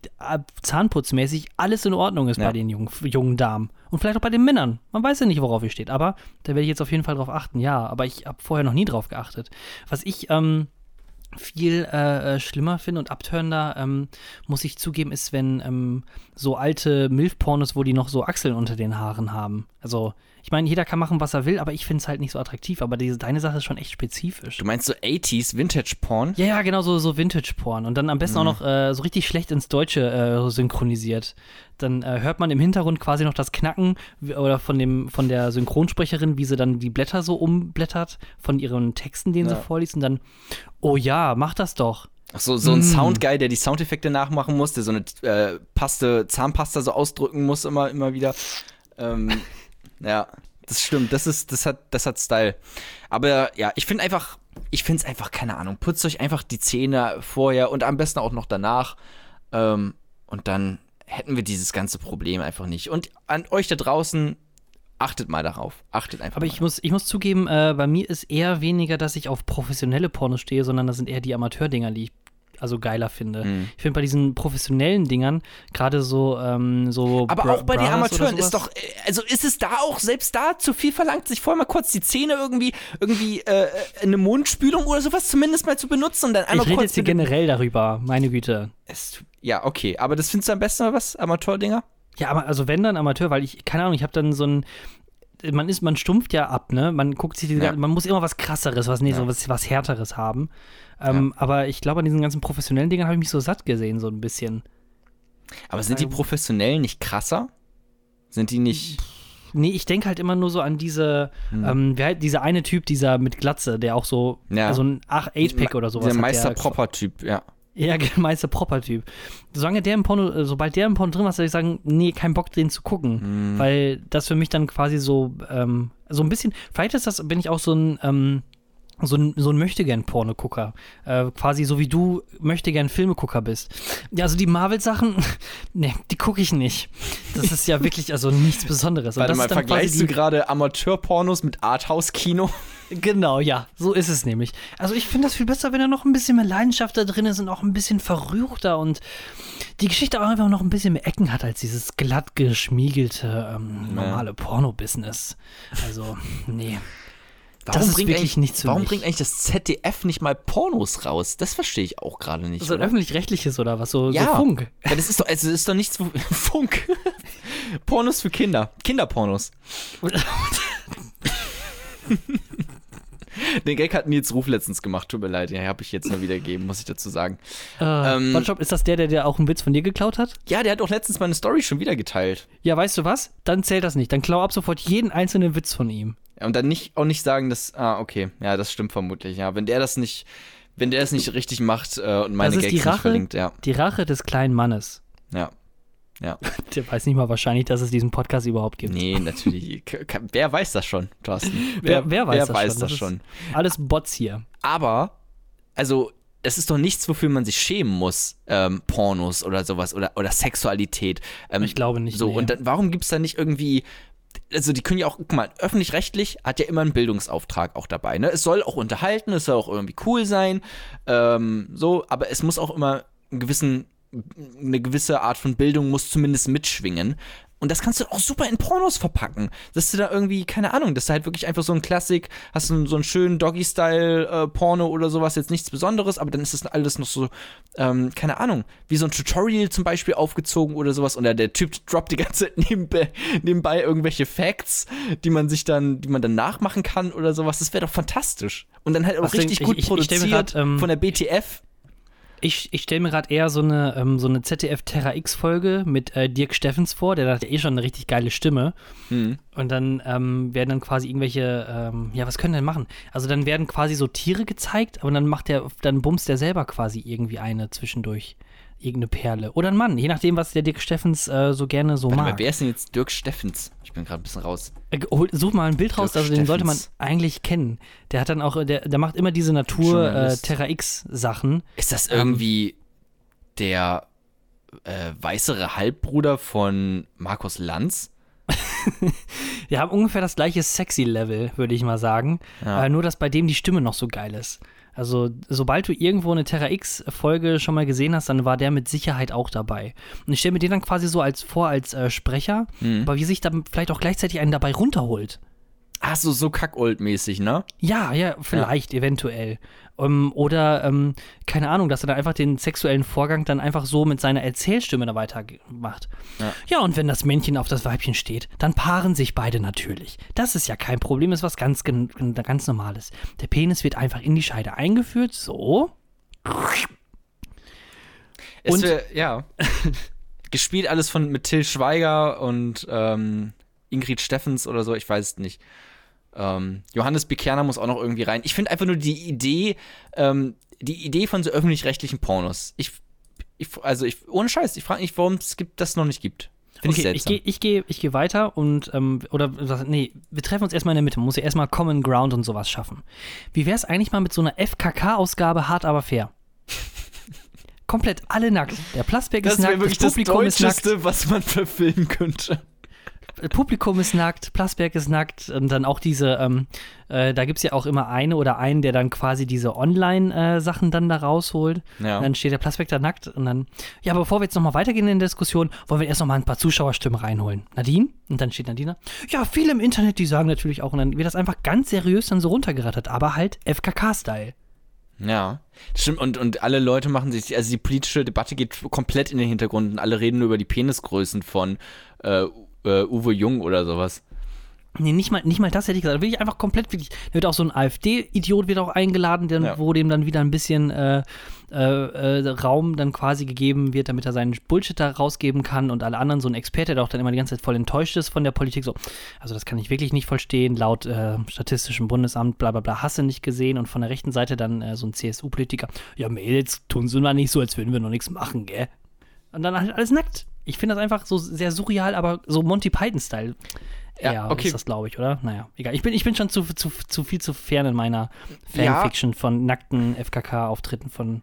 Speaker 1: zahnputzmäßig alles in Ordnung ist
Speaker 2: Ja.
Speaker 1: bei den jungen, jungen Damen. Und vielleicht auch bei den Männern. Man weiß ja nicht, worauf ihr steht. Aber da werde ich jetzt auf jeden Fall drauf achten. Ja, aber ich habe vorher noch nie drauf geachtet. Was ich, ähm, viel äh, äh, schlimmer finde und abtörender, ähm, muss ich zugeben, ist, wenn ähm, so alte Milf-Pornos, wo die noch so Achseln unter den Haaren haben. Also Ich meine, jeder kann machen, was er will, aber ich finde es halt nicht so attraktiv. Aber diese, deine Sache ist schon echt spezifisch.
Speaker 2: Du meinst so 80s Vintage Porn?
Speaker 1: Ja, ja, genau, so, so Vintage-Porn. Und dann am besten auch noch äh, so richtig schlecht ins Deutsche äh, synchronisiert. Dann äh, hört man im Hintergrund quasi noch das Knacken oder von, dem, von der Synchronsprecherin, wie sie dann die Blätter so umblättert von ihren Texten, den
Speaker 2: Ja.
Speaker 1: sie vorliest. Und dann, oh ja, mach das doch.
Speaker 2: Ach so, so ein
Speaker 1: Mm.
Speaker 2: Soundguy, der die Soundeffekte nachmachen muss, der so eine äh, Paste, Zahnpasta so ausdrücken muss immer, immer wieder. Ähm, ja, das stimmt. Das ist, das hat, das hat Style. Aber ja, ich finde einfach, ich finde es einfach, keine Ahnung, putzt euch einfach die Zähne vorher und am besten auch noch danach. Ähm, und dann hätten wir dieses ganze Problem einfach nicht. Und an euch da draußen, achtet mal darauf. Achtet einfach
Speaker 1: Aber ich muss, ich muss zugeben, äh, bei mir ist eher weniger, dass ich auf professionelle Pornos stehe, sondern das sind eher die Amateurdinger, die ich also geiler finde.
Speaker 2: Mhm.
Speaker 1: Ich finde bei diesen professionellen Dingern, gerade so, ähm, so
Speaker 2: Aber
Speaker 1: Bra-
Speaker 2: auch bei den
Speaker 1: Bras oder
Speaker 2: Amateuren ist doch, äh, also ist es da auch selbst da zu viel verlangt, sich vorher mal kurz die Zähne irgendwie, irgendwie äh, eine Mundspülung oder sowas zumindest mal zu benutzen und dann
Speaker 1: Ich
Speaker 2: einmal
Speaker 1: rede
Speaker 2: kurz
Speaker 1: jetzt hier generell darüber, meine Güte.
Speaker 2: Es Ja, okay, aber das findest du am besten mal was, Amateurdinger?
Speaker 1: Ja, aber also wenn dann Amateur, weil ich, keine Ahnung, ich habe dann so ein, man ist, man stumpft ja ab, ne? Man guckt sich, die,
Speaker 2: Ja.
Speaker 1: man muss immer was krasseres, was, nee,
Speaker 2: Ja.
Speaker 1: so was, was härteres haben. Ähm, Aber ich glaube, an diesen ganzen professionellen Dingern habe ich mich so satt gesehen, so ein bisschen.
Speaker 2: Aber sind die
Speaker 1: Ähm.
Speaker 2: Professionellen nicht krasser? Sind die nicht.
Speaker 1: Nee, ich denke halt immer nur so an diese, ähm, wer, dieser eine Typ, dieser mit Glatze, der auch so,
Speaker 2: Ja.
Speaker 1: also ein 8-Pack oder sowas
Speaker 2: Der
Speaker 1: hat.
Speaker 2: Meister
Speaker 1: der,
Speaker 2: Proper-Typ, ja.
Speaker 1: Ja, Meister Proper-Typ. Solange der im Porno, äh, sobald der im Porno drin war, würde ich sagen, nee, kein Bock, den zu gucken. Weil das für mich dann quasi so, ähm, so ein bisschen, vielleicht ist das, bin ich auch so ein, ähm, so ein, so ein Möchtegern-Porno-Gucker. Äh, quasi so wie du Möchtegern-Filmegucker bist. Ja, also die Marvel-Sachen, nee, die gucke ich nicht. Das ist ja wirklich also nichts Besonderes. Und
Speaker 2: Warte mal, vergleichst du gerade Amateur-Pornos mit Arthouse-Kino?
Speaker 1: Genau, ja, so ist es nämlich. Also ich finde das viel besser, wenn da noch ein bisschen mehr Leidenschaft da drin ist und auch ein bisschen verruchter und die Geschichte auch einfach noch ein bisschen mehr Ecken hat als dieses glatt geschmiegelte ähm, normale Porno-Business. Also, nee. Das ist wirklich
Speaker 2: eigentlich,
Speaker 1: nichts für
Speaker 2: Warum
Speaker 1: mich.
Speaker 2: bringt eigentlich das ZDF nicht mal Pornos raus? Das verstehe ich auch gerade nicht.
Speaker 1: So ein
Speaker 2: oder?
Speaker 1: öffentlich-rechtliches oder was? So,
Speaker 2: Ja.
Speaker 1: so Funk.
Speaker 2: Ja, das ist doch, also das ist doch nichts. Funk. Pornos für Kinder. Kinderpornos. Den Gag hat Nils Ruf letztens gemacht. Tut mir leid, den habe ich jetzt nur wiedergegeben, muss ich dazu sagen.
Speaker 1: Äh,
Speaker 2: Ähm,
Speaker 1: One Shop, ist das der, der dir auch einen Witz von dir geklaut hat?
Speaker 2: Ja, der hat auch letztens meine Story schon wieder geteilt.
Speaker 1: Ja, weißt du was? Dann zählt das nicht. Dann klau ab sofort jeden einzelnen Witz von ihm.
Speaker 2: Ja, und dann nicht, auch nicht sagen, dass. Ah, okay. Ja, das stimmt vermutlich. Ja, wenn der das nicht. Wenn der es nicht richtig macht äh, und meine
Speaker 1: das ist
Speaker 2: Gags
Speaker 1: die
Speaker 2: nicht
Speaker 1: Rache,
Speaker 2: verlinkt, ja.
Speaker 1: die Rache des kleinen Mannes.
Speaker 2: Ja. Ja.
Speaker 1: Der weiß nicht mal wahrscheinlich, dass es diesen Podcast überhaupt gibt.
Speaker 2: Nee, natürlich. Wer weiß das schon, Thorsten?
Speaker 1: Wer, wer weiß
Speaker 2: wer
Speaker 1: das
Speaker 2: weiß
Speaker 1: schon?
Speaker 2: das
Speaker 1: ist
Speaker 2: schon?
Speaker 1: Alles Bots hier.
Speaker 2: Aber, also, es ist doch nichts, wofür man sich schämen muss, ähm, Pornos oder sowas oder, oder Sexualität. Ähm,
Speaker 1: Ich glaube nicht,
Speaker 2: So,
Speaker 1: nee.
Speaker 2: und dann, warum gibt es da nicht irgendwie. Also, die können ja auch, guck mal, öffentlich-rechtlich hat ja immer einen Bildungsauftrag auch dabei. Ne? Es soll auch unterhalten, es soll auch irgendwie cool sein, ähm, so, aber es muss auch immer einen gewissen, eine gewisse Art von Bildung muss zumindest mitschwingen. Und das kannst du auch super in Pornos verpacken. Dass du da irgendwie, keine Ahnung, dass du halt wirklich einfach so ein Klassik, hast du so einen schönen Doggy-Style-Porno oder sowas, jetzt nichts Besonderes, aber dann ist das alles noch so, ähm, keine Ahnung, wie so ein Tutorial zum Beispiel aufgezogen oder sowas. Und der, der Typ droppt die ganze Zeit nebenbei, nebenbei irgendwelche Facts, die man sich dann, die man dann nachmachen kann oder sowas. Das wäre doch fantastisch. Und dann halt auch
Speaker 1: Was
Speaker 2: richtig
Speaker 1: denk-
Speaker 2: gut
Speaker 1: ich- ich- ich
Speaker 2: produziert
Speaker 1: grad, ähm,
Speaker 2: von der BTF.
Speaker 1: Ich, ich stelle mir gerade eher so eine, ähm, so eine ZDF Terra X-Folge mit äh, Dirk Steffens vor, der hat ja eh schon eine richtig geile Stimme.
Speaker 2: Hm.
Speaker 1: Und dann ähm, werden dann quasi irgendwelche, ähm, ja, was können denn machen? Also dann werden quasi so Tiere gezeigt, aber dann macht der, dann bumst der selber quasi irgendwie eine zwischendurch. Irgendeine Perle. Oder ein Mann, je nachdem, was der Dirk Steffens äh, so gerne so
Speaker 2: Warte mal,
Speaker 1: mag.
Speaker 2: wer ist denn jetzt Dirk Steffens? Ich bin gerade ein bisschen raus.
Speaker 1: Äh, hol- Such mal ein Bild raus,
Speaker 2: Dirk
Speaker 1: also den sollte man
Speaker 2: Steffens.
Speaker 1: eigentlich kennen. Der hat dann auch, der, der macht immer diese Natur äh. Terra X Sachen.
Speaker 2: Ist das
Speaker 1: Ähm.
Speaker 2: irgendwie der äh, weißere Halbbruder von Markus Lanz?
Speaker 1: Wir haben ungefähr das gleiche Sexy-Level, würde ich mal sagen.
Speaker 2: Ja.
Speaker 1: Äh, nur, dass bei dem die Stimme noch so geil ist. Also, sobald du irgendwo eine Terra X-Folge schon mal gesehen hast, dann war der mit Sicherheit auch dabei. Und ich stelle mir den dann quasi so als vor als äh, Sprecher,
Speaker 2: Mhm.
Speaker 1: aber wie sich dann vielleicht auch gleichzeitig einen dabei runterholt.
Speaker 2: Ach so, so kackold-mäßig, ne?
Speaker 1: Ja, ja, vielleicht, eventuell. Ähm, oder, ähm, keine Ahnung, dass er dann einfach den sexuellen Vorgang dann einfach so mit seiner Erzählstimme da weitermacht.
Speaker 2: Ja.
Speaker 1: ja, und wenn das Männchen auf das Weibchen steht, dann paaren sich beide natürlich. Das ist ja kein Problem, ist was ganz, ganz Normales. Der Penis wird einfach in die Scheide eingeführt, so.
Speaker 2: Es
Speaker 1: Und-
Speaker 2: wär, ja. Gespielt alles von mit Till Schweiger und ähm, Ingrid Steffens oder so, ich weiß es nicht. Ähm, Johannes Bekerner muss auch noch irgendwie rein. Ich finde einfach nur die Idee, ähm, die Idee von so öffentlich-rechtlichen Pornos. Ich, ich, also ich, ohne Scheiß, ich frage mich, warum es gibt, das noch nicht gibt. Finde ich
Speaker 1: Okay, ich gehe ich geh, ich geh weiter und, ähm, oder, nee, wir treffen uns erstmal in der Mitte. Man muss ja erstmal Common Ground und sowas schaffen. Wie wäre es eigentlich mal mit so einer FKK-Ausgabe hart aber fair? Komplett alle nackt. Der
Speaker 2: das
Speaker 1: ist nackt,
Speaker 2: wirklich
Speaker 1: das
Speaker 2: das
Speaker 1: ist nackt,
Speaker 2: Deutscheste, was man verfilmen könnte.
Speaker 1: Äh, Publikum ist nackt, Plasberg ist nackt und dann auch diese, ähm, äh, da gibt es ja auch immer eine oder einen, der dann quasi diese Online-Sachen dann da rausholt.
Speaker 2: Ja.
Speaker 1: Und dann steht der Plasberg da nackt und dann, ja, aber bevor wir jetzt nochmal weitergehen in der Diskussion, wollen wir erst nochmal ein paar Zuschauerstimmen reinholen. Nadine? Und dann steht Nadine. Ja, viele im Internet, die sagen natürlich auch, und dann wird das einfach ganz seriös dann so runtergerattert, aber halt FKK-Style.
Speaker 2: Ja, stimmt. Und, und alle Leute machen sich, also die politische Debatte geht komplett in den Hintergrund und alle reden nur über die Penisgrößen von äh, äh, Uwe Jung oder sowas.
Speaker 1: Nee, nicht mal, nicht mal das hätte ich gesagt. Da will ich einfach komplett wirklich. Da wird auch so ein AfD-Idiot wird auch eingeladen, der,
Speaker 2: Ja.
Speaker 1: wo dem dann wieder ein bisschen äh, äh, äh, Raum dann quasi gegeben wird, damit er seinen Bullshit da rausgeben kann und alle anderen so ein Experte, der auch dann immer die ganze Zeit voll enttäuscht ist von der Politik. So, also das kann ich wirklich nicht verstehen. Laut äh, Statistischem Bundesamt, bla bla bla, hasse nicht gesehen und von der rechten Seite dann äh, so ein CSU-Politiker. Ja, Mädels, tun sie mal nicht so, als würden wir noch nichts machen, gell? Und dann halt alles nackt. Ich finde das einfach so sehr surreal, aber so Monty Python-Style.
Speaker 2: Ja,
Speaker 1: Ja,
Speaker 2: okay.
Speaker 1: ist das, glaube ich, oder? Naja, egal. Ich bin, ich bin schon zu, zu, zu viel zu fern in meiner
Speaker 2: Ja.
Speaker 1: Fanfiction von nackten FKK-Auftritten von.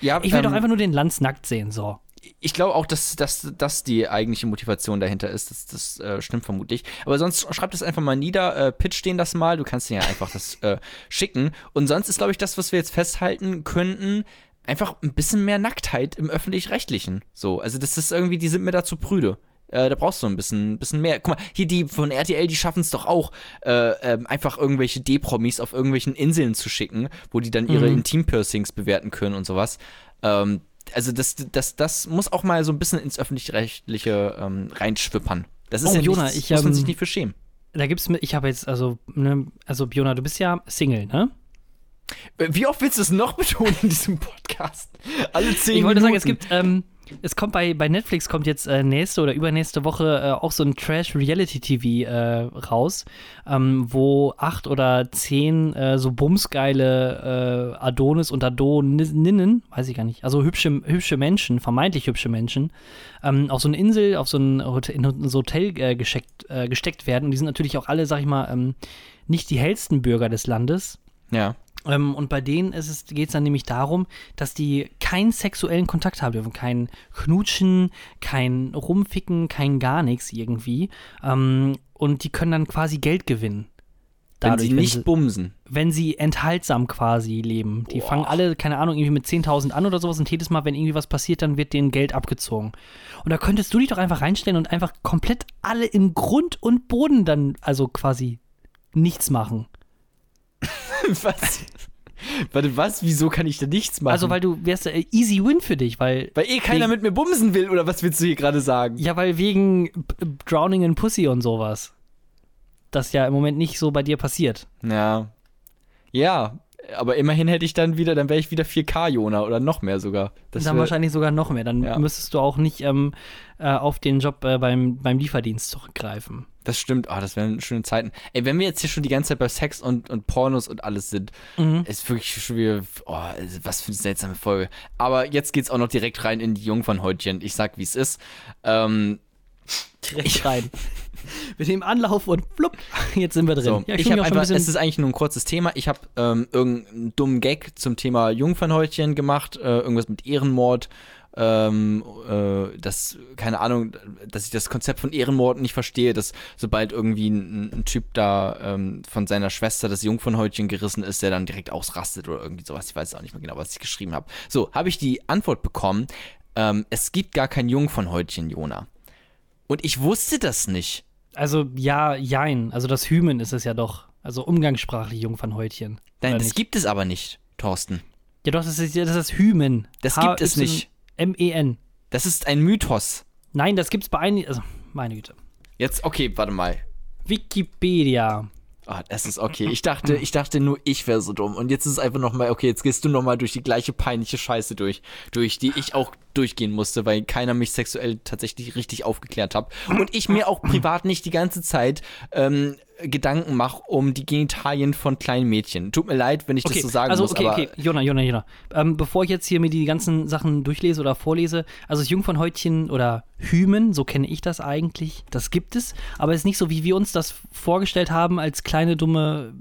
Speaker 2: Ja,
Speaker 1: Ich will
Speaker 2: ähm,
Speaker 1: doch einfach nur den Lanz nackt sehen, so.
Speaker 2: ich glaube auch, dass, dass das die eigentliche Motivation dahinter ist. Das, das äh, stimmt vermutlich. Aber sonst schreib das einfach mal nieder, äh, pitch denen das mal. Du kannst denen ja einfach das äh, schicken. Und sonst ist, glaube ich, das, was wir jetzt festhalten könnten, einfach ein bisschen mehr Nacktheit im Öffentlich-Rechtlichen. So, also das ist irgendwie, die sind mir da zu prüde. Äh, da brauchst du ein bisschen, bisschen mehr. Guck mal, hier die von RTL, die schaffen es doch auch, äh, ähm, einfach irgendwelche D-Promis auf irgendwelchen Inseln zu schicken, wo die dann ihre
Speaker 1: Mhm.
Speaker 2: Intim-Piercings bewerten können und sowas. Ähm, also das, das, das muss auch mal so ein bisschen ins Öffentlich-Rechtliche ähm, reinschwippern. Das ist
Speaker 1: Oh,
Speaker 2: ja
Speaker 1: Jona,
Speaker 2: nichts,
Speaker 1: ich,
Speaker 2: muss man
Speaker 1: ähm,
Speaker 2: sich nicht für schämen.
Speaker 1: Da gibt's ich habe jetzt, also, ne, also Biona, du bist ja Single, ne?
Speaker 2: Äh, Wie oft willst du es noch betonen in diesem Podcast? Alle zehn
Speaker 1: Ich wollte sagen,
Speaker 2: Minuten.
Speaker 1: es gibt, ähm, es kommt bei, bei Netflix kommt jetzt äh, nächste oder übernächste Woche äh, auch so ein Trash-Reality-TV äh, raus, ähm, wo acht oder zehn äh, so bumsgeile äh, Adonis und Adoninnen, weiß ich gar nicht, also hübsche, hübsche Menschen, vermeintlich hübsche Menschen, ähm, auf so eine Insel, auf so ein Hotel, in ein Hotel äh, gesteckt, äh, gesteckt werden. Und die sind natürlich auch alle, sag ich mal, ähm, nicht die hellsten Bürger des Landes.
Speaker 2: Ja.
Speaker 1: Ähm, und bei denen geht es geht's dann nämlich darum, dass die keinen sexuellen Kontakt haben dürfen. Kein Knutschen, kein Rumficken, kein gar nichts irgendwie. Ähm, und die können dann quasi Geld gewinnen.
Speaker 2: Wenn sie nicht
Speaker 1: sie,
Speaker 2: bumsen.
Speaker 1: wenn sie enthaltsam quasi leben. Die
Speaker 2: Boah.
Speaker 1: fangen alle, keine Ahnung, irgendwie mit 10.000 an oder sowas und jedes Mal, wenn irgendwie was passiert, dann wird denen Geld abgezogen. Und da könntest du dich doch einfach reinstellen und einfach komplett alle in Grund und Boden dann, also quasi nichts machen.
Speaker 2: was? Warte, was? Wieso kann ich da nichts machen?
Speaker 1: Also, weil du wärst äh, easy win für dich, weil.
Speaker 2: Weil eh keiner
Speaker 1: wegen-
Speaker 2: mit mir bumsen will, oder was willst du hier gerade sagen?
Speaker 1: Ja, weil wegen äh, Drowning in Pussy und sowas. Das ja im Moment nicht so bei dir passiert.
Speaker 2: Ja. Ja, aber immerhin hätte ich dann wieder, dann wäre ich wieder 4K-Jona oder noch mehr sogar. Das
Speaker 1: dann
Speaker 2: wär-
Speaker 1: wahrscheinlich sogar noch mehr. Dann
Speaker 2: Ja.
Speaker 1: müsstest du auch nicht ähm, äh, auf den Job äh, beim, beim Lieferdienst zurückgreifen.
Speaker 2: Das stimmt, ah, das wären schöne Zeiten. Ey, wenn wir jetzt hier schon die ganze Zeit bei Sex und, und Pornos und alles sind,
Speaker 1: Mhm.
Speaker 2: ist wirklich schon wieder, oh, was für eine seltsame Folge. Aber jetzt geht's auch noch direkt rein in die Jungfernhäutchen. Ich sag, wie es ist. Ähm,
Speaker 1: Direkt rein. Mit dem Anlauf und flupp, jetzt sind wir drin.
Speaker 2: so,
Speaker 1: Ja,
Speaker 2: ich habe einfach,
Speaker 1: ein
Speaker 2: es ist eigentlich nur ein kurzes Thema. Ich habe ähm, irgendeinen dummen Gag zum Thema Jungfernhäutchen gemacht, äh, irgendwas mit Ehrenmord. Ähm, äh, das, keine Ahnung, dass ich das Konzept von Ehrenmord nicht verstehe, dass sobald irgendwie ein, ein Typ da ähm, von seiner Schwester das Jungfernhäutchen gerissen ist, der dann direkt ausrastet oder irgendwie sowas. Ich weiß auch nicht mehr genau, was ich geschrieben habe. So, habe ich die Antwort bekommen. Ähm, es gibt gar kein Jungfernhäutchen, Jona. Und ich wusste das nicht.
Speaker 1: Also ja, jein. Also das Hymen ist es ja doch. Also umgangssprachlich Jungfernhäutchen.
Speaker 2: Nein, das
Speaker 1: nicht?
Speaker 2: gibt es aber nicht, Thorsten.
Speaker 1: Ja doch, das ist, das ist das Hymen.
Speaker 2: Das gibt es nicht.
Speaker 1: M-E-N.
Speaker 2: Das ist ein Mythos.
Speaker 1: Nein, das gibt's bei einigen. Also, meine Güte.
Speaker 2: Jetzt, okay, warte mal.
Speaker 1: Wikipedia.
Speaker 2: Ah, das ist okay. Ich dachte, ich dachte nur, ich wäre so dumm. Und jetzt ist es einfach nochmal, okay, jetzt gehst du nochmal durch die gleiche peinliche Scheiße durch, durch die ich auch durchgehen musste, weil keiner mich sexuell tatsächlich richtig aufgeklärt hat. Und ich mir auch privat nicht die ganze Zeit ähm, Gedanken mache um die Genitalien von kleinen Mädchen. Tut mir leid, wenn ich
Speaker 1: Okay,
Speaker 2: das so sagen
Speaker 1: also
Speaker 2: muss,
Speaker 1: okay,
Speaker 2: aber
Speaker 1: okay, Jona, Jona, Jona. Ähm, bevor ich jetzt hier mir die ganzen Sachen durchlese oder vorlese, also das Jungfernhäutchen oder Hymen, so kenne ich das eigentlich, das gibt es, aber es ist nicht so, wie wir uns das vorgestellt haben als kleine, dumme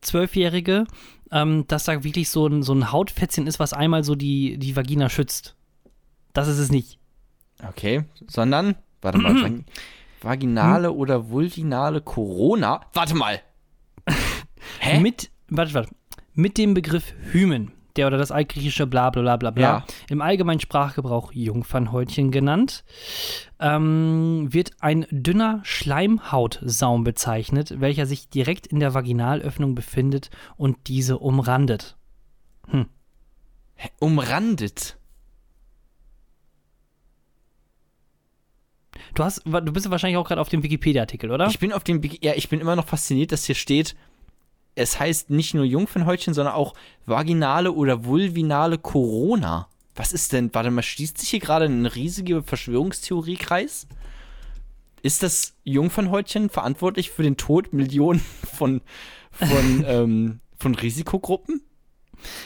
Speaker 1: Zwölfjährige, ähm, dass da wirklich so ein, so ein Hautfetzchen ist, was einmal so die, die Vagina schützt. Das ist es nicht.
Speaker 2: Okay, sondern, warte mal, vag vaginale oder vulvinale Corona. Warte mal. Hä?
Speaker 1: Mit, warte, warte, mit dem Begriff Hymen, der oder das altgriechische bla bla bla bla bla,
Speaker 2: Ja.
Speaker 1: im allgemeinen Sprachgebrauch Jungfernhäutchen genannt, ähm, wird ein dünner Schleimhautsaum bezeichnet, welcher sich direkt in der Vaginalöffnung befindet und diese umrandet.
Speaker 2: Umrandet.
Speaker 1: Du hast, du bist wahrscheinlich auch gerade auf dem Wikipedia-Artikel, oder?
Speaker 2: Ich bin auf dem, ja, ich bin immer noch fasziniert, dass hier steht, es heißt nicht nur Jungfernhäutchen, sondern auch vaginale oder vulvinale Corona. Was ist denn, warte mal, schließt sich hier gerade ein riesiger Verschwörungstheoriekreis? Ist das Jungfernhäutchen verantwortlich für den Tod Millionen von, von, ähm, von Risikogruppen?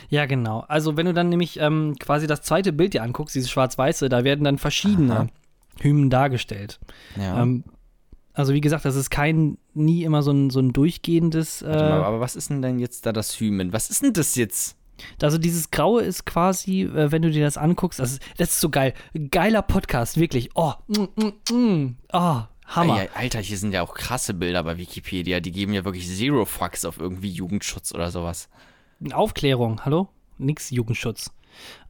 Speaker 1: Ja, genau. Also wenn du dann nämlich ähm, quasi das zweite Bild dir anguckst, dieses schwarz-weiße, da werden dann verschiedene
Speaker 2: Aha.
Speaker 1: Hymen dargestellt.
Speaker 2: Ja.
Speaker 1: Ähm, also wie gesagt, das ist kein, nie immer so ein, so ein durchgehendes,
Speaker 2: Warte mal,
Speaker 1: äh,
Speaker 2: aber was ist denn denn jetzt da das Hymen? Was ist denn das jetzt?
Speaker 1: also dieses Graue ist quasi, äh, wenn du dir das anguckst, das ist, das ist so geil. Geiler Podcast, wirklich. Oh, mm, mm, mm. oh Hammer.
Speaker 2: Alter, hier sind ja auch krasse Bilder bei Wikipedia. Die geben ja wirklich Zero Fucks auf irgendwie Jugendschutz oder sowas.
Speaker 1: Aufklärung, hallo? Nix Jugendschutz.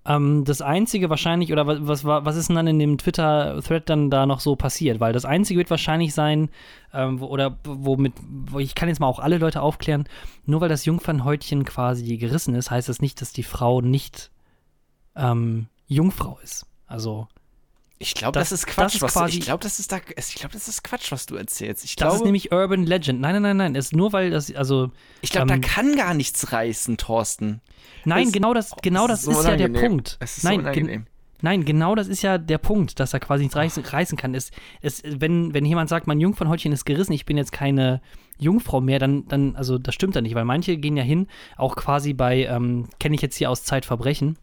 Speaker 1: Ähm, das Einzige wahrscheinlich, oder was, was, was ist denn dann in dem Twitter-Thread dann da noch so passiert? Weil das Einzige wird wahrscheinlich sein, ähm, wo, oder womit, wo ich kann jetzt mal auch alle Leute aufklären, nur weil das Jungfernhäutchen quasi gerissen ist, heißt das nicht, dass die Frau nicht ähm, Jungfrau ist. Also,
Speaker 2: Ich glaube,
Speaker 1: Das-
Speaker 2: das, ist Quatsch,
Speaker 1: das ist
Speaker 2: was du,
Speaker 1: quasi-
Speaker 2: ich glaube, das ist da, ich glaube, das ist Quatsch, was du erzählst. Ich
Speaker 1: das
Speaker 2: glaube,
Speaker 1: ist nämlich Urban Legend. Nein, nein, nein, nein. Ist nur weil das, also,
Speaker 2: ich glaube,
Speaker 1: ähm,
Speaker 2: da kann gar nichts reißen, Thorsten.
Speaker 1: nein,
Speaker 2: Es-
Speaker 1: genau das, genau
Speaker 2: es
Speaker 1: das
Speaker 2: ist so
Speaker 1: ist ja der. Punkt.
Speaker 2: Es ist
Speaker 1: nein,
Speaker 2: so
Speaker 1: gen-
Speaker 2: unangenehm.
Speaker 1: Nein, genau das ist ja der Punkt, dass er quasi nicht reißen, kann. Es, es, wenn, wenn jemand sagt, mein Jungfernhäutchen ist gerissen, ich bin jetzt keine Jungfrau mehr, dann, dann also das stimmt dann nicht, weil manche gehen ja hin, auch quasi bei, ähm, kenne ich jetzt hier aus Zeitverbrechen,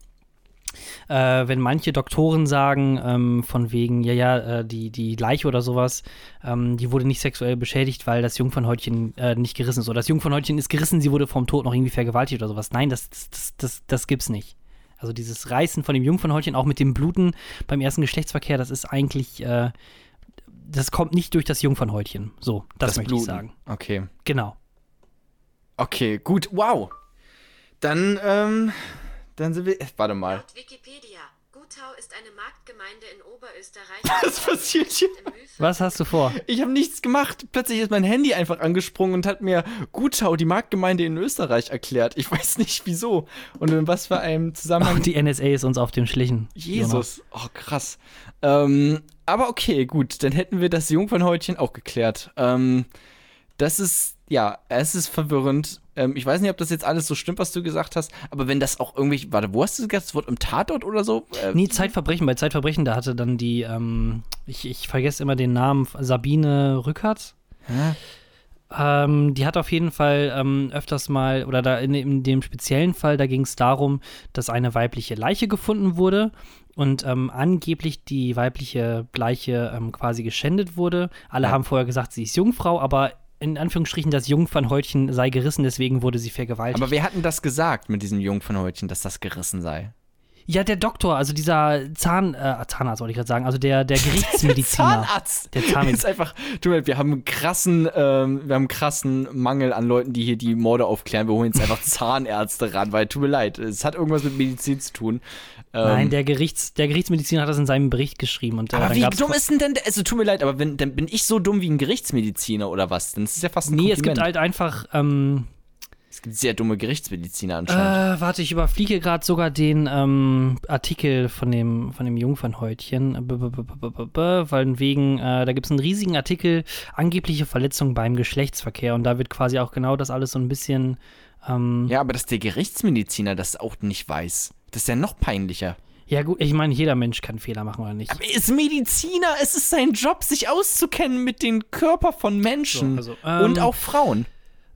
Speaker 1: äh, wenn manche Doktoren sagen, ähm, von wegen, ja, ja, äh, die, die Leiche oder sowas, ähm, die wurde nicht sexuell beschädigt, weil das Jungfernhäutchen äh, nicht gerissen ist. Oder das Jungfernhäutchen ist gerissen, sie wurde vom Tod noch irgendwie vergewaltigt oder sowas. Nein, das, das, das, das, das gibt's nicht. Also dieses Reißen von dem Jungfernhäutchen, auch mit dem Bluten beim ersten Geschlechtsverkehr, das ist eigentlich, äh, das kommt nicht durch das Jungfernhäutchen. So, das, möchte
Speaker 2: Bluten.
Speaker 1: ich sagen.
Speaker 2: Okay.
Speaker 1: Genau.
Speaker 2: Okay, gut. Wow. Dann, ähm, dann sind wir. äh, Warte mal.
Speaker 4: Laut Wikipedia. Gutau ist eine Marktgemeinde in Oberösterreich.
Speaker 2: Was passiert hier?
Speaker 1: Was hast du vor?
Speaker 2: Ich habe nichts gemacht. Plötzlich ist mein Handy einfach angesprungen und hat mir Gutau, die Marktgemeinde in Österreich, erklärt. Ich weiß nicht wieso. Und in was für einem Zusammenhang.
Speaker 1: Ach, die NSA ist uns auf dem Schlichen.
Speaker 2: Jesus. Oh, krass. Ähm, aber okay, gut. Dann hätten wir das Jungfernhäutchen auch geklärt. Ähm, das ist, ja, es ist verwirrend. Ähm, ich weiß nicht, ob das jetzt alles so stimmt, was du gesagt hast, aber wenn das auch irgendwie, warte, wo hast du das Wort im Tatort oder so? Äh,
Speaker 1: Nee, Zeitverbrechen. Bei Zeitverbrechen, da hatte dann die, ähm, ich, ich vergesse immer den Namen, Sabine Rückert.
Speaker 2: Hä?
Speaker 1: Ähm, die hat auf jeden Fall ähm, öfters mal, oder da in, in dem speziellen Fall, da ging es darum, dass eine weibliche Leiche gefunden wurde und ähm, angeblich die weibliche Leiche ähm, quasi geschändet wurde. Alle
Speaker 2: Ja.
Speaker 1: haben vorher gesagt, sie ist Jungfrau, aber in Anführungsstrichen das Jungfernhäutchen sei gerissen, deswegen wurde sie vergewaltigt.
Speaker 2: Aber wer hat denn das gesagt mit diesem Jungfernhäutchen, dass das gerissen sei?
Speaker 1: Ja, der Doktor, also dieser Zahn, äh, Zahnarzt wollte ich gerade sagen, also der, der Gerichtsmediziner.
Speaker 2: Zahnarzt.
Speaker 1: Der Zahnmediziner.
Speaker 2: ist einfach, du, wir haben einen krassen, ähm, wir haben einen krassen Mangel an Leuten, die hier die Morde aufklären. Wir holen jetzt einfach Zahnärzte ran, weil tut mir leid, es hat irgendwas mit Medizin zu tun. Ähm,
Speaker 1: Nein, der, Gerichts, der Gerichtsmediziner hat das in seinem Bericht geschrieben. Und, äh,
Speaker 2: aber wie dumm ist denn denn, der- also tut mir leid, aber wenn, dann bin ich so dumm wie ein Gerichtsmediziner oder was? Dann ist es ja fast ein
Speaker 1: Nee, es gibt
Speaker 2: Kompliment.
Speaker 1: halt einfach, ähm,
Speaker 2: es gibt sehr dumme Gerichtsmediziner anscheinend.
Speaker 1: Äh, warte, ich überfliege gerade sogar den ähm, Artikel von dem, von dem Jungfernhäutchen. Äh, Weil wegen, äh, da gibt es einen riesigen Artikel, angebliche Verletzungen beim Geschlechtsverkehr. Und da wird quasi auch genau das alles so ein bisschen. Ähm, ja.
Speaker 2: ja, aber dass der Gerichtsmediziner das auch nicht weiß, das ist ja noch peinlicher.
Speaker 1: gut, ich meine, jeder Mensch kann Fehler machen, oder nicht?
Speaker 2: Aber er ist Mediziner, es ist sein Job, sich auszukennen mit den Körper von Menschen
Speaker 1: So, also,
Speaker 2: und
Speaker 1: ähm,
Speaker 2: auch Frauen.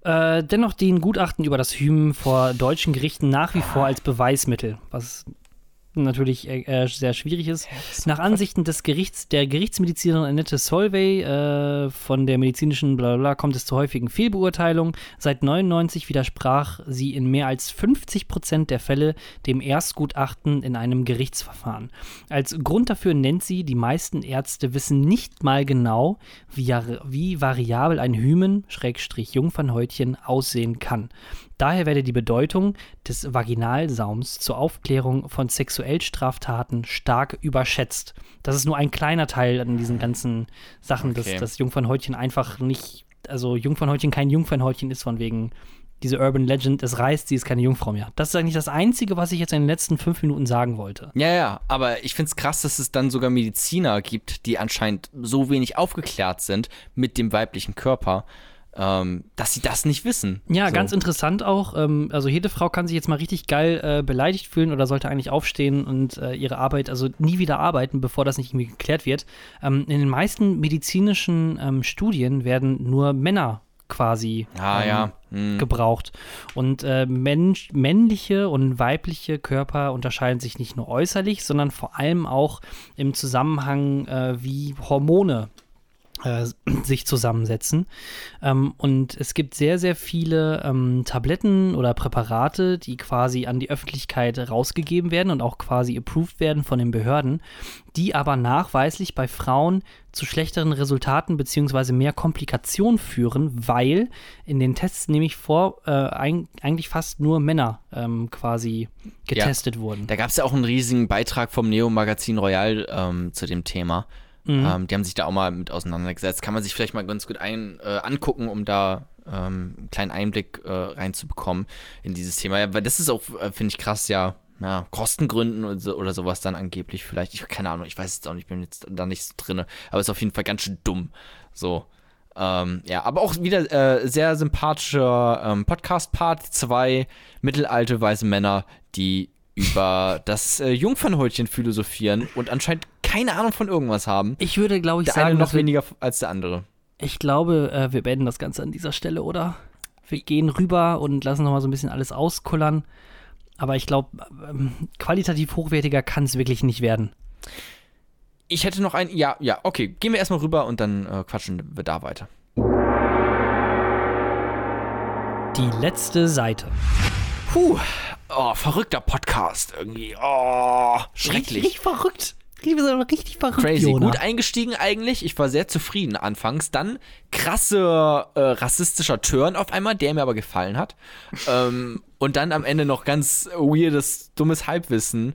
Speaker 1: Äh, dennoch dienen Gutachten über das Hymen vor deutschen Gerichten nach wie vor als Beweismittel, was natürlich äh, äh, sehr schwierig ist. Nach Ansichten des Gerichts, der Gerichtsmedizinerin Annette Solvay äh, von der medizinischen Blablabla kommt es zu häufigen Fehlbeurteilungen. Seit 99 widersprach sie in mehr als 50 Prozent der Fälle dem Erstgutachten in einem Gerichtsverfahren. Als Grund dafür nennt sie, die meisten Ärzte wissen nicht mal genau, wie, wie variabel ein Hymen, Schrägstrich Jungfernhäutchen, aussehen kann. Daher werde die Bedeutung des Vaginalsaums zur Aufklärung von Sexuellstraftaten stark überschätzt. Das ist nur ein kleiner Teil an diesen ganzen Sachen,
Speaker 2: Okay.
Speaker 1: dass das Jungfernhäutchen einfach nicht, also Jungfernhäutchen kein Jungfernhäutchen ist, von wegen diese Urban Legend, es reißt, sie ist keine Jungfrau mehr. Das ist eigentlich das Einzige, was ich jetzt in den letzten fünf Minuten sagen wollte.
Speaker 2: Ja, ja, aber ich finde es krass, dass es dann sogar Mediziner gibt, die anscheinend so wenig aufgeklärt sind mit dem weiblichen Körper, ähm, dass sie das nicht wissen.
Speaker 1: Ja,
Speaker 2: so.
Speaker 1: ganz interessant auch. Ähm, also jede Frau kann sich jetzt mal richtig geil äh, beleidigt fühlen oder sollte eigentlich aufstehen und äh, ihre Arbeit, also nie wieder arbeiten, bevor das nicht irgendwie geklärt wird. Ähm, in den meisten medizinischen ähm, Studien werden nur Männer quasi
Speaker 2: Ah,
Speaker 1: ähm,
Speaker 2: ja. Hm.
Speaker 1: gebraucht. Und äh, Mensch, männliche und weibliche Körper unterscheiden sich nicht nur äußerlich, sondern vor allem auch im Zusammenhang, äh, wie Hormone sich zusammensetzen. Ähm, und es gibt sehr, sehr viele ähm, Tabletten oder Präparate, die quasi an die Öffentlichkeit rausgegeben werden und auch quasi approved werden von den Behörden, die aber nachweislich bei Frauen zu schlechteren Resultaten bzw. mehr Komplikationen führen, weil in den Tests nämlich vor äh, eigentlich fast nur Männer ähm, quasi getestet wurden.
Speaker 2: Da gab es ja auch einen riesigen Beitrag vom Neo-Magazin Royal ähm, zu dem Thema.
Speaker 1: Mhm.
Speaker 2: Ähm, die haben sich da auch mal mit auseinandergesetzt. Kann man sich vielleicht mal ganz gut ein, äh, angucken, um da ähm, einen kleinen Einblick äh, reinzubekommen in dieses Thema. Ja, weil das ist auch, äh, finde ich, krass, ja, ja, Kostengründen oder, so, oder sowas dann angeblich vielleicht. Ich keine Ahnung, ich weiß es auch nicht, ich bin jetzt da nicht so drinne. Aber ist auf jeden Fall ganz schön dumm. So. Ähm, ja, aber auch wieder äh, sehr sympathischer ähm, Podcast-Part. Zwei mittelalte weiße Männer, die über das äh, Jungfernhäutchen philosophieren und anscheinend keine Ahnung von irgendwas haben.
Speaker 1: Ich würde, glaube ich,
Speaker 2: Der
Speaker 1: sagen,
Speaker 2: eine noch weniger als der andere.
Speaker 1: ich glaube, äh, wir beenden das Ganze an dieser Stelle, oder? Wir gehen rüber und lassen noch mal so ein bisschen alles auskullern. Aber ich glaube, ähm, qualitativ hochwertiger kann es wirklich nicht werden.
Speaker 2: Ich hätte noch ein. Ja, ja, okay. Gehen wir erstmal rüber und dann äh, quatschen wir da weiter.
Speaker 1: Die letzte Seite.
Speaker 2: Puh. Oh, verrückter Podcast irgendwie. Oh, schrecklich.
Speaker 1: Richtig verrückt. Richtig verrückt,
Speaker 2: Crazy.
Speaker 1: Jona.
Speaker 2: Gut eingestiegen eigentlich. Ich war sehr zufrieden anfangs. Dann krasse äh, rassistischer Turn auf einmal, der mir aber gefallen hat. ähm, und dann am Ende noch ganz weirdes, dummes Halbwissen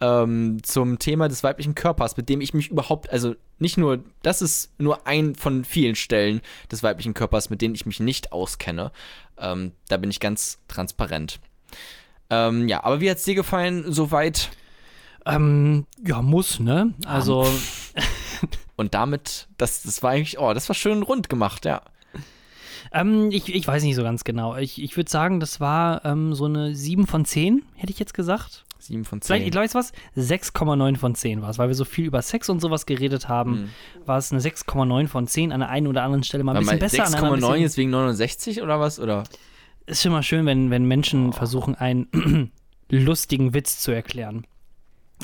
Speaker 2: ähm, zum Thema des weiblichen Körpers, mit dem ich mich überhaupt, also nicht nur, das ist nur ein von vielen Stellen des weiblichen Körpers, mit denen ich mich nicht auskenne. Ähm, da bin ich ganz transparent. Ähm, ja, aber wie hat es dir gefallen, soweit?
Speaker 1: Ähm, ja, muss, ne? Also,
Speaker 2: Und damit, das, das war eigentlich, oh, das war schön rund gemacht, ja.
Speaker 1: ähm, ich, ich weiß nicht so ganz genau. Ich, ich würde sagen, das war ähm, so eine 7 von 10, hätte ich jetzt gesagt.
Speaker 2: 7 von 10.
Speaker 1: Vielleicht, ich weiß was, 6,9 von 10 war es, weil wir so viel über Sex und sowas geredet haben, war es eine 6,9 von 10 an der einen oder anderen Stelle mal ein bisschen besser. an der anderen
Speaker 2: 6,9
Speaker 1: bisschen-
Speaker 2: jetzt wegen 69 oder was? Oder?
Speaker 1: Ist schon mal schön, wenn, wenn Menschen versuchen, einen lustigen Witz zu erklären.